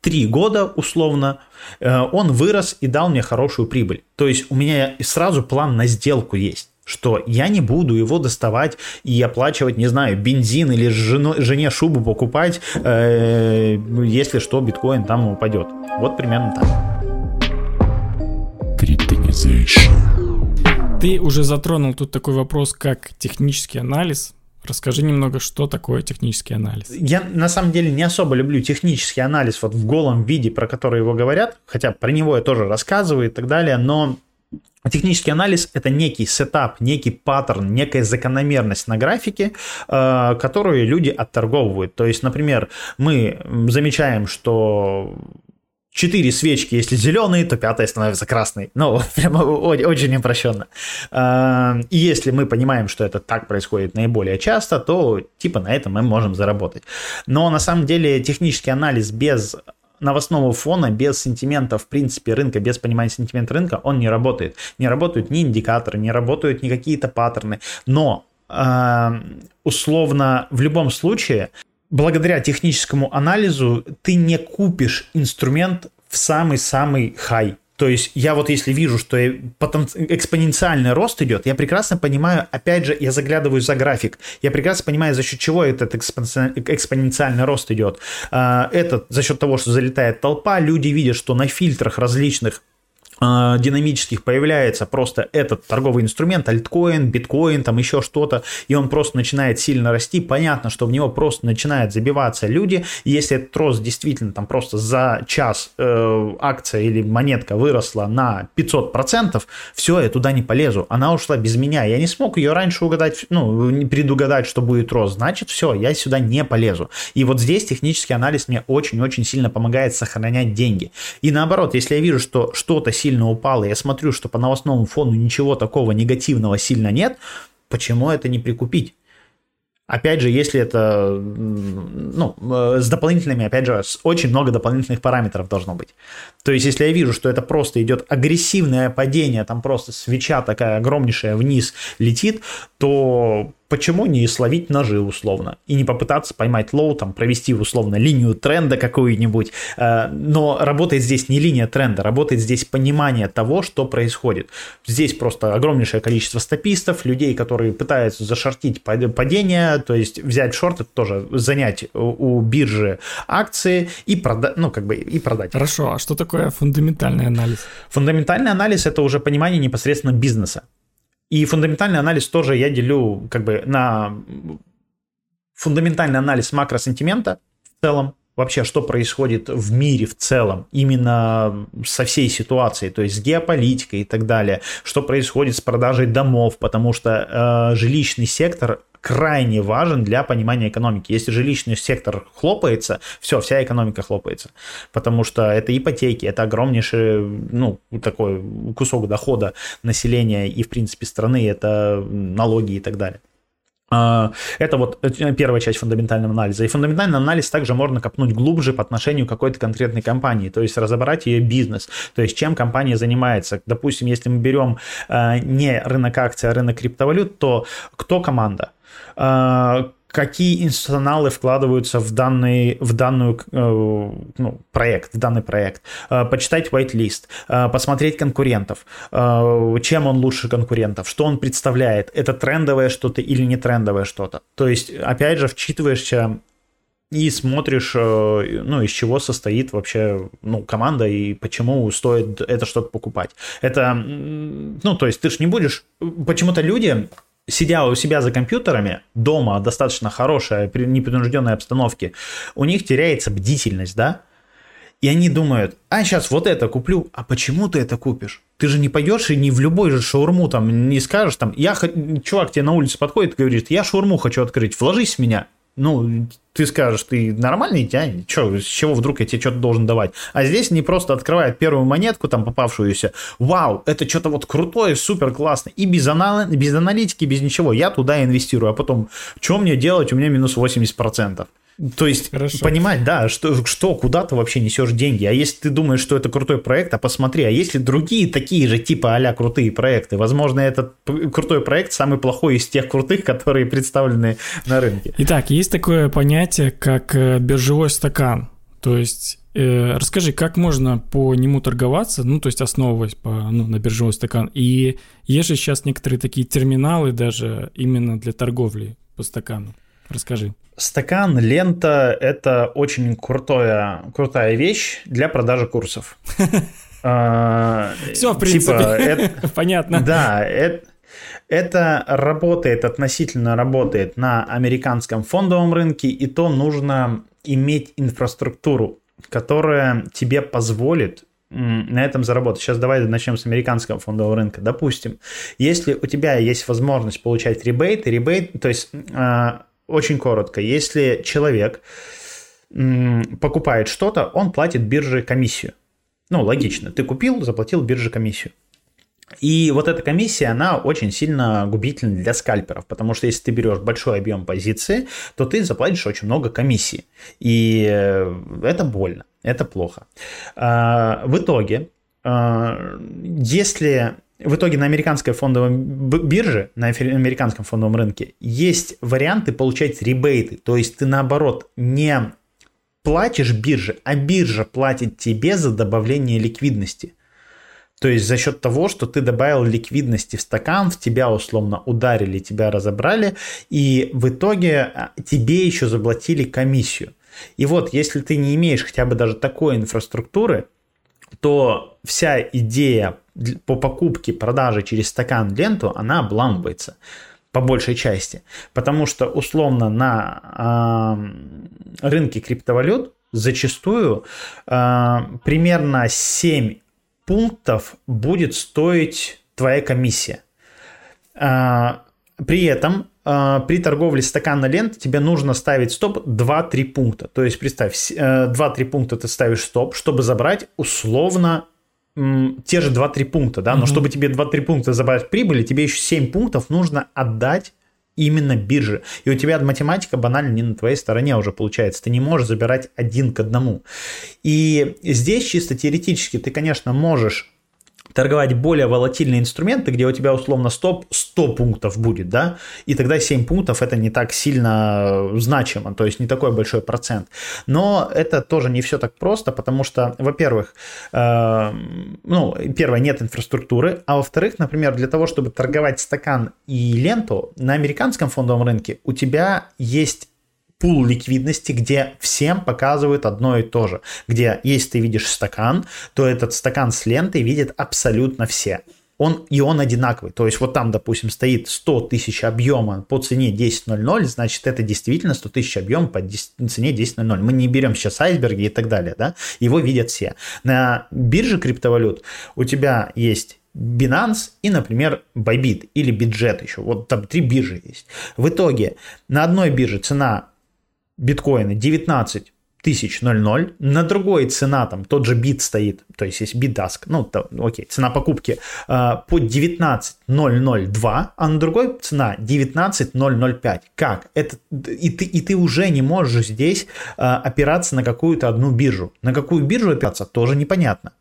три года условно э, он вырос и дал мне хорошую прибыль. То есть у меня сразу план на сделку есть что я не буду его доставать и оплачивать, не знаю, бензин или жену, жене шубу покупать, э, если что, биткоин там упадет. Вот примерно так. Ты уже затронул тут такой вопрос, как технический анализ. Расскажи немного, что такое технический анализ. Я на самом деле не особо люблю технический анализ вот в голом виде, про который его говорят, хотя про него я тоже рассказываю и так далее, но Технический анализ – это некий сетап, некий паттерн, некая закономерность на графике, э, которую люди отторговывают. То есть, например, мы замечаем, что четыре свечки, если зеленые, то пятая становится красной. Ну, прямо очень упрощенно. Э, и если мы понимаем, что это так происходит наиболее часто, то типа на этом мы можем заработать. Но на самом деле технический анализ без новостного фона, без сентимента, в принципе, рынка, без понимания сентимента рынка, он не работает. Не работают ни индикаторы, не работают ни какие-то паттерны. Но э, условно в любом случае, благодаря техническому анализу ты не купишь инструмент в самый-самый хай. То есть я вот если вижу, что экспоненциальный рост идет, я прекрасно понимаю, опять же, я заглядываю за график, я прекрасно понимаю, за счет чего этот экспоненциальный рост идет. А, это за счет того, что залетает толпа, люди видят, что на фильтрах различных динамических появляется просто этот торговый инструмент, альткоин, биткоин, там еще что-то, и он просто начинает сильно расти, понятно, что в него просто начинают забиваться люди, если этот рост действительно там просто за час э, акция или монетка выросла на 500%, все, я туда не полезу, она ушла без меня, я не смог ее раньше угадать, ну, не предугадать, что будет рост, значит, все, я сюда не полезу. И вот здесь технический анализ мне очень-очень сильно помогает сохранять деньги. И наоборот, если я вижу, что что-то сильно упало, я смотрю, что по новостному фону ничего такого негативного сильно нет, почему это не прикупить? Опять же, если это ну, э, с дополнительными, опять же, очень много дополнительных параметров должно быть. То есть, если я вижу, что это просто идет агрессивное падение, там просто свеча такая огромнейшая вниз летит, то почему не словить ножи условно и не попытаться поймать low, там, провести условно линию тренда какую-нибудь. Э, но работает здесь не линия тренда, работает здесь понимание того, что происходит. Здесь просто огромнейшее количество стопистов, людей, которые пытаются зашортить падение, то есть взять шорт, это тоже занять у биржи акции и продать, ну, как бы, и продать. Хорошо, а что такое фундаментальный анализ? Фундаментальный анализ – это уже понимание непосредственно бизнеса. И фундаментальный анализ тоже я делю как бы на фундаментальный анализ макросентимента в целом, вообще, что происходит в мире в целом, именно со всей ситуацией, то есть с геополитикой и так далее, что происходит с продажей домов, потому что э, жилищный сектор крайне важен для понимания экономики. Если жилищный сектор хлопается, все, вся экономика хлопается. Потому что это ипотеки, это огромнейший, ну, такой кусок дохода населения и, в принципе, страны, это налоги и так далее. А, это вот э, первая часть фундаментального анализа. И фундаментальный анализ также можно копнуть глубже по отношению к какой-то конкретной компании, то есть разобрать ее бизнес, то есть чем компания занимается. Допустим, если мы берем э, не рынок акций, а рынок криптовалют, то кто команда? А, какие институционалы вкладываются в данный в данную э, ну, проект, в данный проект, э, почитать whitelist, э, посмотреть конкурентов, чем он лучше конкурентов, что он представляет, это трендовое что-то или не трендовое что-то. То есть, опять же, вчитываешься и смотришь, э, ну, из чего состоит вообще, ну, команда и почему стоит это что-то покупать. Это, ну, то есть ты же не будешь... Почему-то люди сидя у себя за компьютерами, дома, достаточно хорошая, непринужденной обстановке, у них теряется бдительность, да? И они думают, а сейчас вот это куплю, а почему ты это купишь? Ты же не пойдешь и не в любой же шаурму там не скажешь, там, я, чувак тебе на улице подходит и говорит, я шаурму хочу открыть, вложись в меня ну, ты скажешь, ты нормальный, я, чё, с чего вдруг я тебе что-то должен давать? А здесь не просто открывает первую монетку, там попавшуюся, вау, это что-то вот крутое, супер классно, и без, анал... без аналитики, без ничего, я туда инвестирую, а потом, что мне делать, у меня минус 80%. То есть Хорошо. понимать, да, что, что куда ты вообще несешь деньги. А если ты думаешь, что это крутой проект, а посмотри, а если другие такие же типа а крутые проекты, возможно, этот крутой проект самый плохой из тех крутых, которые представлены на рынке. Итак, есть такое понятие, как э, биржевой стакан. То есть э, расскажи, как можно по нему торговаться, ну, то есть основываясь по, ну, на биржевой стакан. И есть же сейчас некоторые такие терминалы даже именно для торговли по стакану. Расскажи. Стакан, лента – это очень крутая, крутая вещь для продажи курсов. А, Все, в принципе, типа, понятно. Да, это работает, относительно работает на американском фондовом рынке, и то нужно иметь инфраструктуру, которая тебе позволит на этом заработать. Сейчас давай начнем с американского фондового рынка. Допустим, если у тебя есть возможность получать ребейт, ребейт, то есть а, очень коротко. Если человек покупает что-то, он платит бирже комиссию. Ну, логично. Ты купил, заплатил бирже комиссию. И вот эта комиссия, она очень сильно губительна для скальперов, потому что если ты берешь большой объем позиции, то ты заплатишь очень много комиссии. И э, это больно, это плохо. А, в итоге, а, если в итоге на американской фондовой бирже, на американском фондовом рынке есть варианты получать ребейты. То есть ты наоборот не платишь бирже, а биржа платит тебе за добавление ликвидности. То есть за счет того, что ты добавил ликвидности в стакан, в тебя условно ударили, тебя разобрали, и в итоге а, тебе еще заплатили комиссию. И вот, если ты не имеешь хотя бы даже такой инфраструктуры, то вся идея по покупке, продаже через стакан ленту, она обламывается по большей части. Потому что условно на э, рынке криптовалют зачастую э, примерно 7 пунктов будет стоить твоя комиссия. Э, при этом при торговле стакана лент тебе нужно ставить стоп 2-3 пункта. То есть представь, э, 2-3 пункта ты ставишь стоп, чтобы забрать условно те же 2-3 пункта, да, но угу. чтобы тебе 2-3 пункта забрать прибыли, тебе еще 7 пунктов нужно отдать именно бирже. И у тебя математика банально не на твоей стороне уже получается. Ты не можешь забирать один к одному. И здесь чисто теоретически ты, конечно, можешь торговать более волатильные инструменты, где у тебя условно стоп 100 пунктов будет, да, и тогда 7 пунктов это не так сильно значимо, то есть не такой большой процент. Но это тоже не все так просто, потому что, во-первых, э, ну, первое, нет инфраструктуры, а во-вторых, например, для того, чтобы торговать стакан и ленту на американском фондовом рынке у тебя есть пул ликвидности, где всем показывают одно и то же. Где, если ты видишь стакан, то этот стакан с лентой видят абсолютно все. Он, и он одинаковый. То есть вот там, допустим, стоит 100 тысяч объема по цене 10.00, значит, это действительно 100 тысяч объем по 10, цене 10.00. Мы не берем сейчас айсберги и так далее, да? Его видят все. На бирже криптовалют у тебя есть Binance и, например, Bybit или Bitget еще. Вот там три биржи есть. В итоге на одной бирже цена биткоина 19 тысяч 00, на другой цена, там тот же бит стоит, то есть есть битдаск, ну, то, окей, цена покупки э, по 19002, а на другой цена 19005. Как? Это, и, ты, и ты уже не можешь здесь э, опираться на какую-то одну биржу. На какую биржу опираться, тоже непонятно.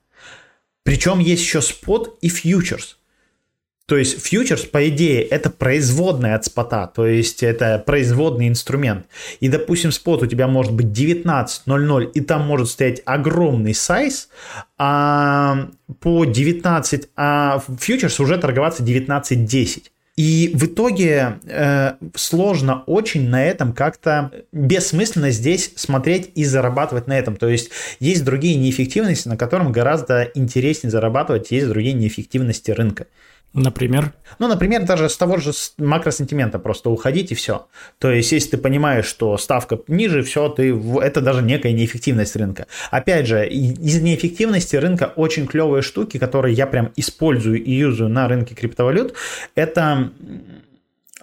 Причем есть еще спот и фьючерс. То есть фьючерс, по идее, это производная от спота, то есть это производный инструмент. И, допустим, спот у тебя может быть 19.00, и там может стоять огромный сайз, а по 19, а фьючерс уже торговаться 19.10. И в итоге э, сложно очень на этом как-то бессмысленно здесь смотреть и зарабатывать на этом. То есть есть другие неэффективности, на котором гораздо интереснее зарабатывать, есть другие неэффективности рынка. Например? Ну, например, даже с того же макросентимента просто уходить и все. То есть, если ты понимаешь, что ставка ниже, все, ты, это даже некая неэффективность рынка. Опять же, из неэффективности рынка очень клевые штуки, которые я прям использую и юзаю на рынке криптовалют, это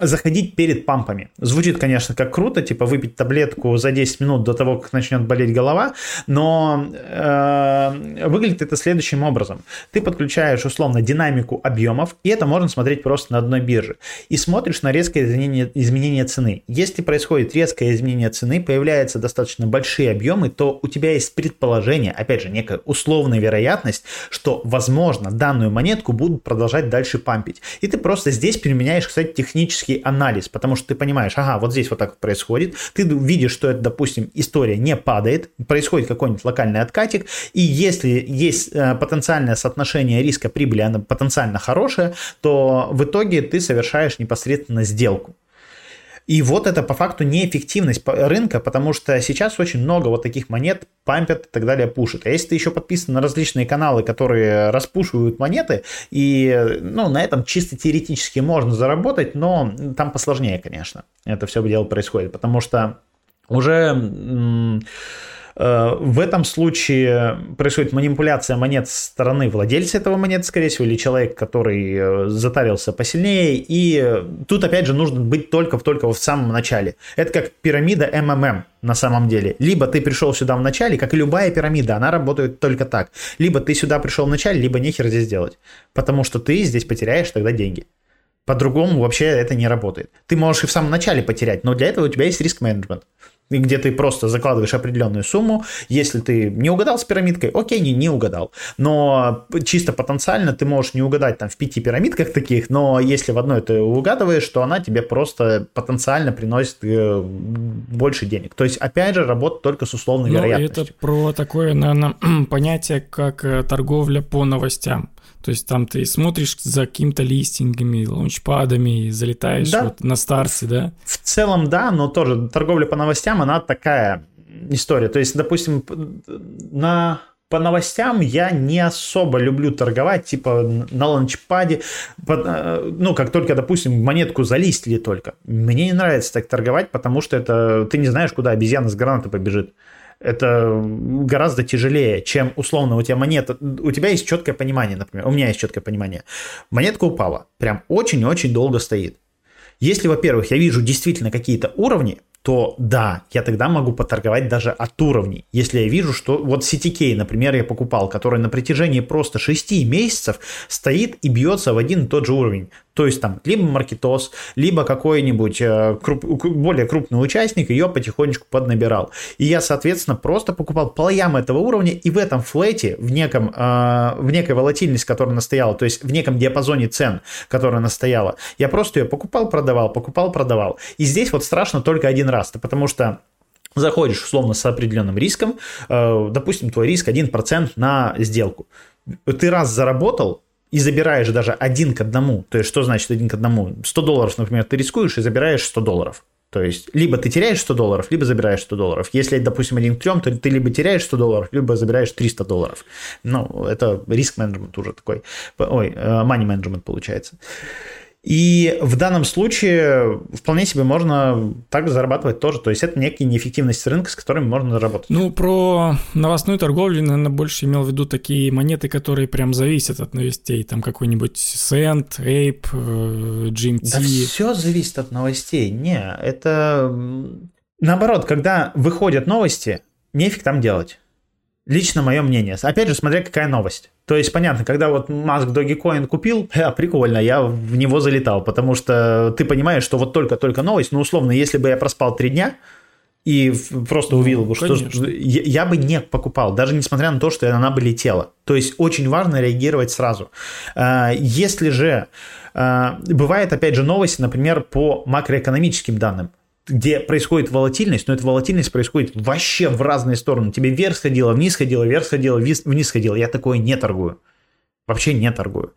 заходить перед пампами. Звучит, конечно, как круто, типа выпить таблетку за 10 минут до того, как начнет болеть голова, но э, выглядит это следующим образом. Ты подключаешь условно динамику объемов, и это можно смотреть просто на одной бирже. И смотришь на резкое изменение, изменение цены. Если происходит резкое изменение цены, появляются достаточно большие объемы, то у тебя есть предположение, опять же, некая условная вероятность, что, возможно, данную монетку будут продолжать дальше пампить. И ты просто здесь применяешь, кстати, технически логический анализ, потому что ты понимаешь, ага, вот здесь вот так происходит, ты видишь, что это, допустим, история не падает, происходит какой-нибудь локальный откатик, и если есть э, потенциальное соотношение риска-прибыли, оно потенциально хорошее, то в итоге ты совершаешь непосредственно сделку. И вот это по факту неэффективность рынка, потому что сейчас очень много вот таких монет пампят и так далее пушат. А если ты еще подписан на различные каналы, которые распушивают монеты, и ну, на этом чисто теоретически можно заработать, но там посложнее, конечно, это все дело происходит, потому что уже Э, в этом случае происходит манипуляция монет со стороны владельца этого монет, скорее всего, или человек, который э, затарился посильнее. И тут, опять же, нужно быть только в только в самом начале. Это как пирамида МММ на самом деле. Либо ты пришел сюда в начале, как и любая пирамида, она работает только так. Либо ты сюда пришел в начале, либо нехер здесь делать. Потому что ты здесь потеряешь тогда деньги. По-другому вообще это не работает. Ты можешь и в самом начале потерять, но для этого у тебя есть риск-менеджмент где ты просто закладываешь определенную сумму. Если ты не угадал с пирамидкой, окей, не, не угадал. Но чисто потенциально ты можешь не угадать там в пяти пирамидках таких, но если в одной ты угадываешь, то она тебе просто потенциально приносит э, больше денег. То есть, опять же, работа только с условной ну, вероятностью. Это про такое, наверное, понятие, как э, торговля по новостям. То есть там ты смотришь за какими-то листингами, лаунчпадами, залетаешь да. вот на старте, да? В целом, да, но тоже торговля по новостям, она такая история. То есть, допустим, на по новостям я не особо люблю торговать, типа на ланчпаде, э, ну, как только, допустим, монетку залистили только. Мне не нравится так торговать, потому что это ты не знаешь, куда обезьяна с гранатой побежит это гораздо тяжелее, чем условно у тебя монета, у тебя есть четкое понимание, например, у меня есть четкое понимание. Монетка упала, прям очень-очень долго стоит. Если, во-первых, я вижу действительно какие-то уровни, то да, я тогда могу поторговать даже от уровней. Если я вижу, что вот CTK, например, я покупал, который на протяжении просто 6 месяцев стоит и бьется в один и тот же уровень. То есть там либо маркетос, либо какой-нибудь э, круп, более крупный участник ее потихонечку поднабирал. И я, соответственно, просто покупал по лоям этого уровня, и в этом флете, в, неком, э, в некой волатильности, которая настояла, то есть в неком диапазоне цен, которая настояла, я просто ее покупал, продавал, покупал, продавал. И здесь вот страшно только один раз, потому что заходишь условно с определенным риском, э, допустим, твой риск 1% на сделку. Ты раз заработал, и забираешь даже один к одному, то есть что значит один к одному? 100 долларов, например, ты рискуешь и забираешь 100 долларов. То есть, либо ты теряешь 100 долларов, либо забираешь 100 долларов. Если, допустим, один к трем, то ты либо теряешь 100 долларов, либо забираешь 300 долларов. Ну, это риск-менеджмент уже такой. Ой, э, money management получается. И в данном случае вполне себе можно так зарабатывать тоже. То есть это некие неэффективность рынка, с которыми можно заработать. Ну, про новостную торговлю, наверное, больше имел в виду такие монеты, которые прям зависят от новостей. Там какой-нибудь Send, Ape, э, GMT. Да все зависит от новостей. Не, это... Наоборот, когда выходят новости, нефиг там делать. Лично мое мнение. Опять же, смотря какая новость. То есть, понятно, когда вот Маск Dogecoin купил, э, прикольно, я в него залетал, потому что ты понимаешь, что вот только-только новость, ну, условно, если бы я проспал три дня, и просто Ну, увидел бы, что я, я бы не покупал, даже несмотря на то, что она бы летела. То есть очень важно реагировать сразу. А, Если же а, бывает, опять же, новости, например, по макроэкономическим данным, где происходит волатильность, но эта волатильность происходит вообще в разные стороны. Тебе вверх сходило, вниз сходило, вверх сходило, вниз сходило. Я такое не торгую. Вообще не торгую.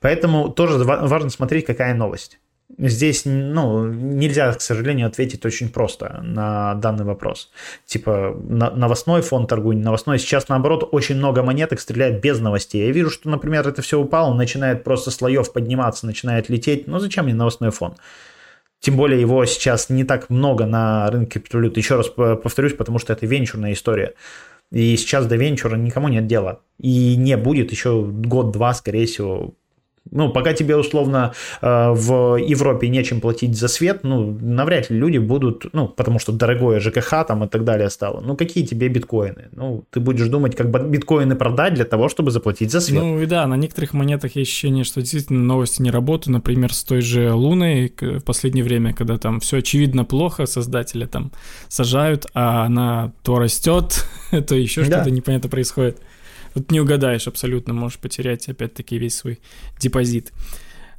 Поэтому тоже ва- важно смотреть, какая новость. Здесь, ну, нельзя, к сожалению, ответить очень просто на данный вопрос. Типа, новостной фон торгуй, новостной. Сейчас, наоборот, очень много монеток стреляет без новостей. Я вижу, что, например, это все упало, начинает просто слоев подниматься, начинает лететь. Ну, зачем мне новостной фон? Тем более его сейчас не так много на рынке криптовалют. Еще раз повторюсь, потому что это венчурная история. И сейчас до венчура никому нет дела. И не будет еще год-два, скорее всего. Ну, пока тебе условно э, в Европе нечем платить за свет, ну, навряд ли люди будут, ну, потому что дорогое ЖКХ там и так далее стало. Ну, какие тебе биткоины? Ну, ты будешь думать, как бы биткоины продать для того, чтобы заплатить за свет. Ну и да, на некоторых монетах есть ощущение, что действительно новости не работают. Например, с той же Луной в последнее время, когда там все очевидно плохо, создатели там сажают, а она то растет, то еще Да. что-то непонятно происходит. Тут не угадаешь абсолютно, можешь потерять опять-таки весь свой депозит.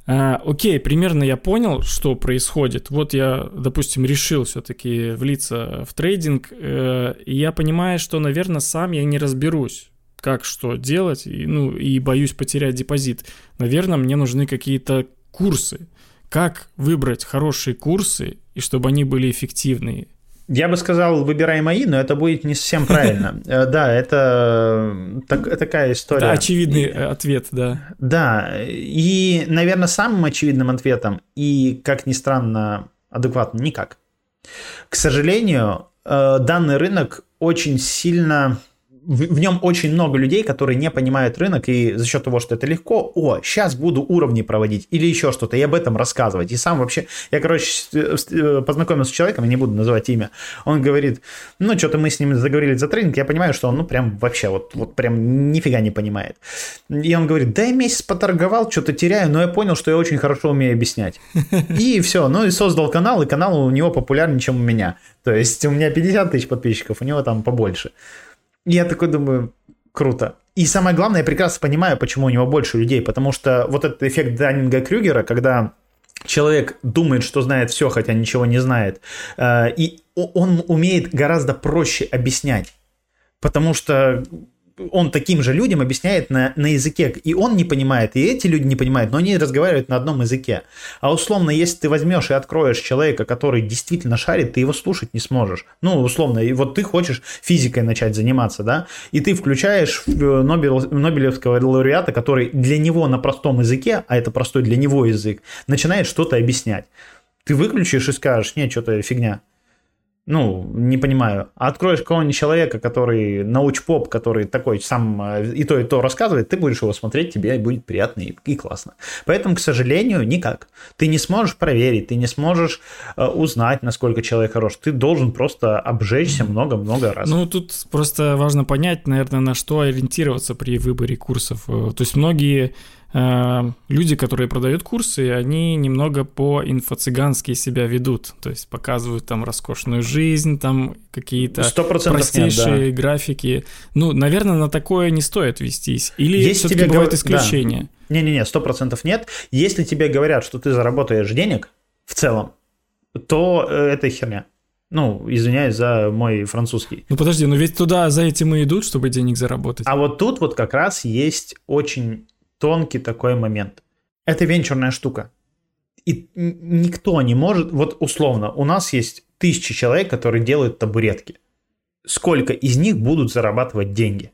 А, окей, примерно я понял, что происходит. Вот я, допустим, решил все-таки влиться в трейдинг, э, и я понимаю, что, наверное, сам я не разберусь, как что делать, и, ну, и боюсь потерять депозит. Наверное, мне нужны какие-то курсы. Как выбрать хорошие курсы, и чтобы они были эффективные? Я бы сказал, выбирай мои, но это будет не совсем правильно. Э, Да, это так- такая история. Это очевидный э, ответ, да. Да, и, наверное, самым очевидным ответом, и, как ни странно, адекватно, никак. К сожалению, э, данный рынок очень сильно... В в нем очень много людей, которые не понимают рынок, и за счет того, что это легко, о, сейчас буду уровни проводить, или еще что-то, и об этом рассказывать. И сам вообще... Я, короче, э, познакомился с человеком, я не буду называть имя, он говорит, ну, что-то мы с ним заговорили за тренинг, я понимаю, что он, ну, прям вообще, вот, вот прям нифига не понимает. И он говорит, да я месяц поторговал, что-то теряю, но я понял, что я очень хорошо умею объяснять. И все, ну и создал канал, и канал у него популярнее, чем у меня. То есть у меня 50 тысяч подписчиков, у него там побольше. Я такой думаю, круто. И самое главное, я прекрасно понимаю, почему у него больше людей, потому что вот этот эффект Даннинга-Крюгера, когда человек думает, что знает все, хотя ничего не знает, э, и он умеет гораздо проще объяснять, потому что он таким же людям объясняет на, на языке, и он не понимает, и эти люди не понимают, но они разговаривают на одном языке. А условно, если ты возьмешь и откроешь человека, который действительно шарит, ты его слушать не сможешь. Ну, условно, и вот ты хочешь физикой начать заниматься, да, и ты включаешь э, Нобел- Нобелевского лауреата, который для него на простом языке, а это простой для него язык, начинает что-то объяснять. Ты выключишь и скажешь, нет, что-то фигня. Ну, не понимаю. А откроешь кого-нибудь человека, который научпоп, который такой сам э, и то, и то рассказывает, ты будешь его смотреть, тебе будет приятно и, и классно. Поэтому, к сожалению, никак. Ты не сможешь проверить, ты не сможешь э, узнать, насколько человек хорош. Ты должен просто обжечься много-много раз. Ну, тут просто важно понять, наверное, на что ориентироваться при выборе курсов. Э, То есть многие люди, которые продают курсы, они немного по-инфо-цыгански себя ведут. То есть показывают там роскошную жизнь, там какие-то процентов нет, простейшие графики. Ну, наверное, на такое не стоит вестись. Или Если все-таки тебе бывают да. исключения? Не-не-не, сто процентов нет. Если тебе говорят, что ты заработаешь денег в целом, то э, это херня. Ну, извиняюсь за мой французский. Ну подожди, но ведь туда за этим и идут, чтобы денег заработать. А вот тут вот как раз есть очень тонкий такой момент. Это венчурная штука. И никто не может, вот условно, у нас есть тысячи человек, которые делают табуретки. Сколько из них будут зарабатывать деньги?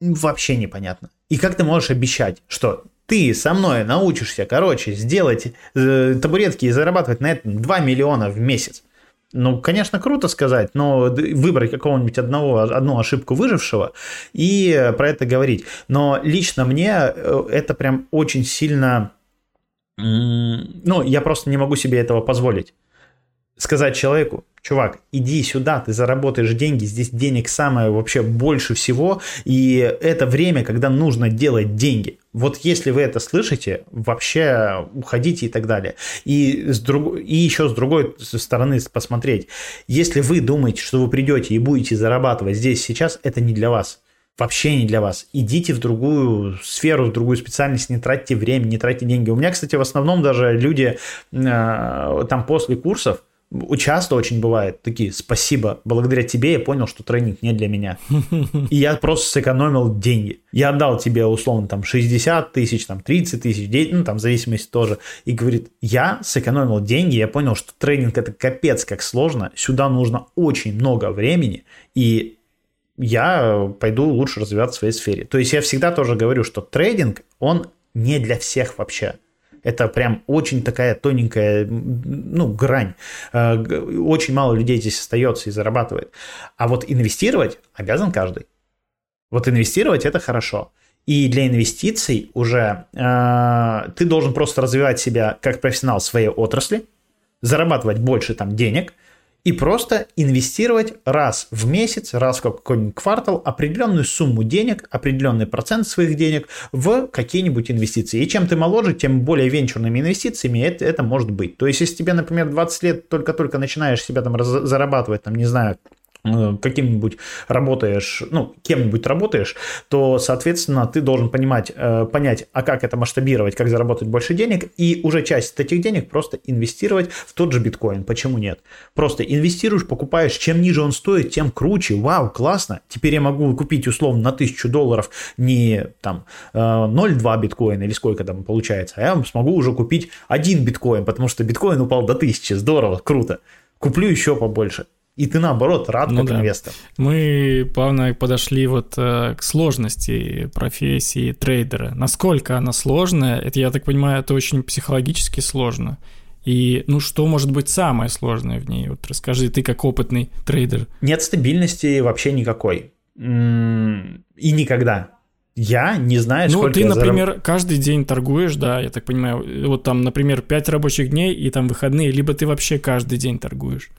Вообще непонятно. И как ты можешь обещать, что ты со мной научишься, короче, сделать э, табуретки и зарабатывать на этом 2 миллиона в месяц? Ну, конечно, круто сказать, но выбрать какого-нибудь одного, одну ошибку выжившего и про это говорить. Но лично мне э, это прям очень сильно... Ну, я просто не могу себе этого позволить. Сказать человеку, чувак, иди сюда, ты заработаешь деньги, здесь денег самое вообще больше всего, и это время, когда нужно делать деньги. Вот если вы это слышите, вообще уходите и так далее. И, с друг... и еще с другой стороны посмотреть, если вы думаете, что вы придете и будете зарабатывать здесь сейчас, это не для вас вообще не для вас. Идите в другую сферу, в другую специальность, не тратьте время, не тратьте деньги. У меня, кстати, в основном даже люди э, там после курсов, часто очень бывает такие, спасибо, благодаря тебе я понял, что тренинг не для меня. И я просто сэкономил деньги. Я отдал тебе, условно, там 60 тысяч, там 30 тысяч, ну, там в зависимости тоже. И говорит, я сэкономил деньги, я понял, что тренинг это капец как сложно, сюда нужно очень много времени, и я пойду лучше развиваться в своей сфере. То есть я всегда тоже говорю, что трейдинг, он не для всех вообще. Это прям очень такая тоненькая, ну, грань. Э, очень мало людей здесь остается и зарабатывает. А вот инвестировать обязан каждый. Вот инвестировать это хорошо. И для инвестиций уже э, ты должен просто развивать себя как профессионал в своей отрасли, зарабатывать больше там денег – и просто инвестировать раз в месяц, раз в какой-нибудь квартал определенную сумму денег, определенный процент своих денег в какие-нибудь инвестиции. И чем ты моложе, тем более венчурными инвестициями это, это может быть. То есть, если тебе, например, 20 лет только-только начинаешь себя там зарабатывать, там, не знаю, каким-нибудь работаешь, ну, кем-нибудь работаешь, то, соответственно, ты должен понимать, э, понять, а как это масштабировать, как заработать больше денег, и уже часть этих денег просто инвестировать в тот же биткоин. Почему нет? Просто инвестируешь, покупаешь, чем ниже он стоит, тем круче. Вау, классно. Теперь я могу купить условно на 1000 долларов не там 0,2 э, биткоина или сколько там получается, а я смогу уже купить один биткоин, потому что биткоин упал до 1000. Здорово, круто. Куплю еще побольше и ты наоборот рад ну, как да. инвестор. Мы плавно подошли вот э, к сложности профессии трейдера. Насколько она сложная, это, я так понимаю, это очень психологически сложно. И, ну, что может быть самое сложное в ней? Вот расскажи, ты как опытный трейдер. Нет стабильности вообще никакой. И никогда. Я не знаю, ну, сколько ты, я например, зараб... каждый день торгуешь, да, я так понимаю, вот там, например, 5 рабочих дней и там выходные, либо ты вообще каждый день торгуешь.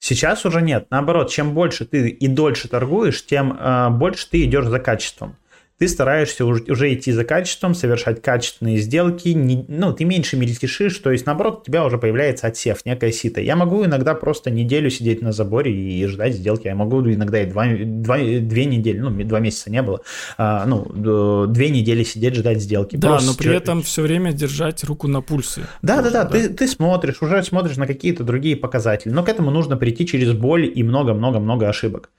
Сейчас уже нет. Наоборот, чем больше ты и дольше торгуешь, тем э, больше ты идешь за качеством ты стараешься уже, уже идти за качеством, совершать качественные сделки, не, ну, ты меньше мельтешишь, то есть, наоборот, у тебя уже появляется отсев, некая сито. Я могу иногда просто неделю сидеть на заборе и ждать сделки, я могу иногда и два, два, две недели, ну, два месяца не было, а, ну, две недели сидеть, ждать сделки. Да, просто но при этом все время держать руку на пульсе. Да, да, да, да, ты, ты смотришь, уже смотришь на какие-то другие показатели, но к этому нужно прийти через боль и много-много-много ошибок.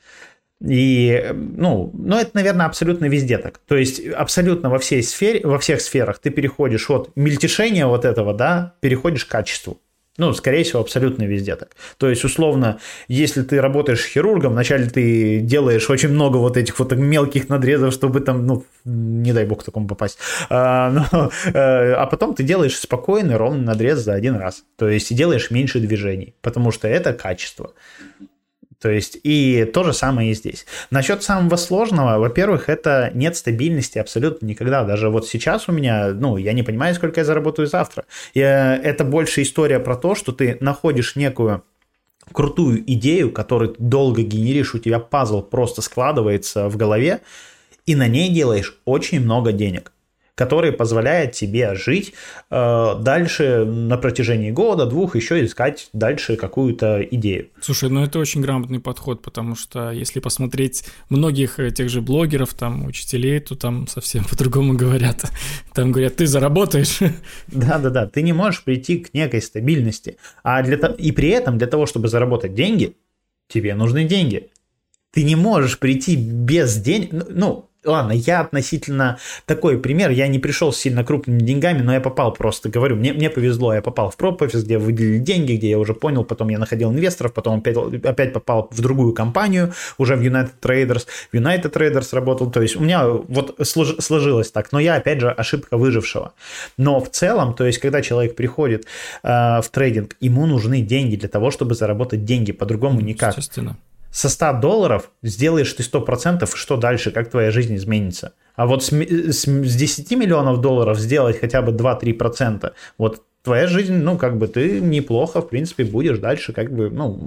И, ну, ну, это, наверное, абсолютно везде так. То есть, абсолютно во, всей сфере, во всех сферах ты переходишь от мельтешения вот этого, да, переходишь к качеству. Ну, скорее всего, абсолютно везде так. То есть, условно, если ты работаешь хирургом, вначале ты делаешь очень много вот этих вот мелких надрезов, чтобы там, ну, не дай бог такому попасть. А, но, э, а потом ты делаешь спокойный, ровный надрез за один раз. То есть, делаешь меньше движений, потому что это качество. То есть, и то же самое и здесь. Насчет самого сложного, во-первых, это нет стабильности абсолютно никогда. Даже вот сейчас у меня, ну, я не понимаю, сколько я заработаю завтра. Э, это больше история про то, что ты находишь некую крутую идею, которую ты долго генеришь, у тебя пазл просто складывается в голове, и на ней делаешь очень много денег который позволяет тебе жить э, дальше на протяжении года, двух, еще искать дальше какую-то идею. Слушай, ну это очень грамотный подход, потому что если посмотреть многих тех же блогеров, там, учителей, то там совсем по-другому говорят. Там говорят, ты заработаешь. Да-да-да, ты не можешь прийти к некой стабильности. А для, и при этом для того, чтобы заработать деньги, тебе нужны деньги. Ты не можешь прийти без денег, ну, ну Ладно, я относительно такой пример, я не пришел с сильно крупными деньгами, но я попал просто, говорю, мне, мне повезло, я попал в проп-офис, где выделили деньги, где я уже понял, потом я находил инвесторов, потом опять, опять попал в другую компанию, уже в United Traders, в United Traders работал, то есть у меня вот слож, сложилось так, но я опять же ошибка выжившего. Но в целом, то есть когда человек приходит э, в трейдинг, ему нужны деньги для того, чтобы заработать деньги, по-другому никак. Естественно со 100 долларов сделаешь ты 100%, что дальше, как твоя жизнь изменится. А вот с, с, с 10 миллионов долларов сделать хотя бы 2-3%, вот твоя жизнь, ну, как бы ты неплохо, в принципе, будешь дальше, как бы, ну,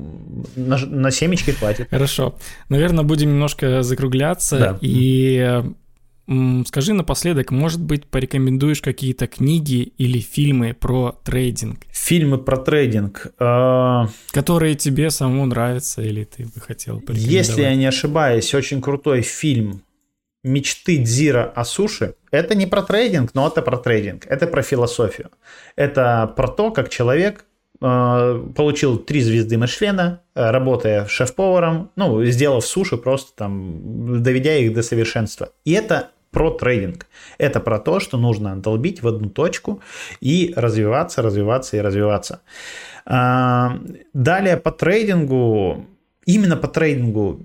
на, на семечки хватит. Хорошо. Наверное, будем немножко закругляться. Да. И Скажи напоследок, может быть, порекомендуешь какие-то книги или фильмы про трейдинг? Фильмы про трейдинг. Э... Которые тебе самому нравятся или ты бы хотел порекомендовать? Если я не ошибаюсь, очень крутой фильм «Мечты Дзира о суше» — это не про трейдинг, но это про трейдинг. Это про философию. Это про то, как человек э, получил три звезды Мишлена, работая шеф-поваром, ну, сделав суши просто там, доведя их до совершенства. И это про трейдинг. Это про то, что нужно долбить в одну точку и развиваться, развиваться и развиваться. А, далее по трейдингу именно по трейдингу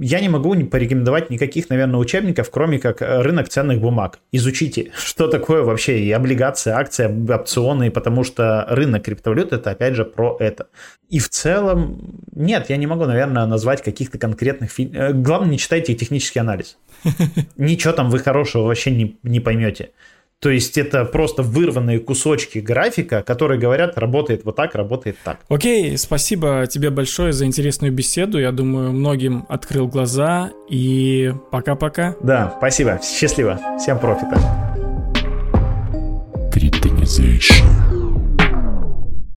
я не могу порекомендовать никаких, наверное, учебников, кроме как рынок ценных бумаг. Изучите, что такое вообще и облигации, акции, опционы, потому что рынок криптовалют это опять же про это. И в целом, нет, я не могу, наверное, назвать каких-то конкретных фильмов. Э, главное, не читайте технический анализ. Ничего там вы хорошего вообще не, не поймете. То есть это просто вырванные кусочки графика, которые говорят, работает вот так, работает так. Окей, спасибо тебе большое за интересную беседу. Я думаю, многим открыл глаза. И пока-пока. Да, спасибо. Счастливо. Всем профита. Криптонизation.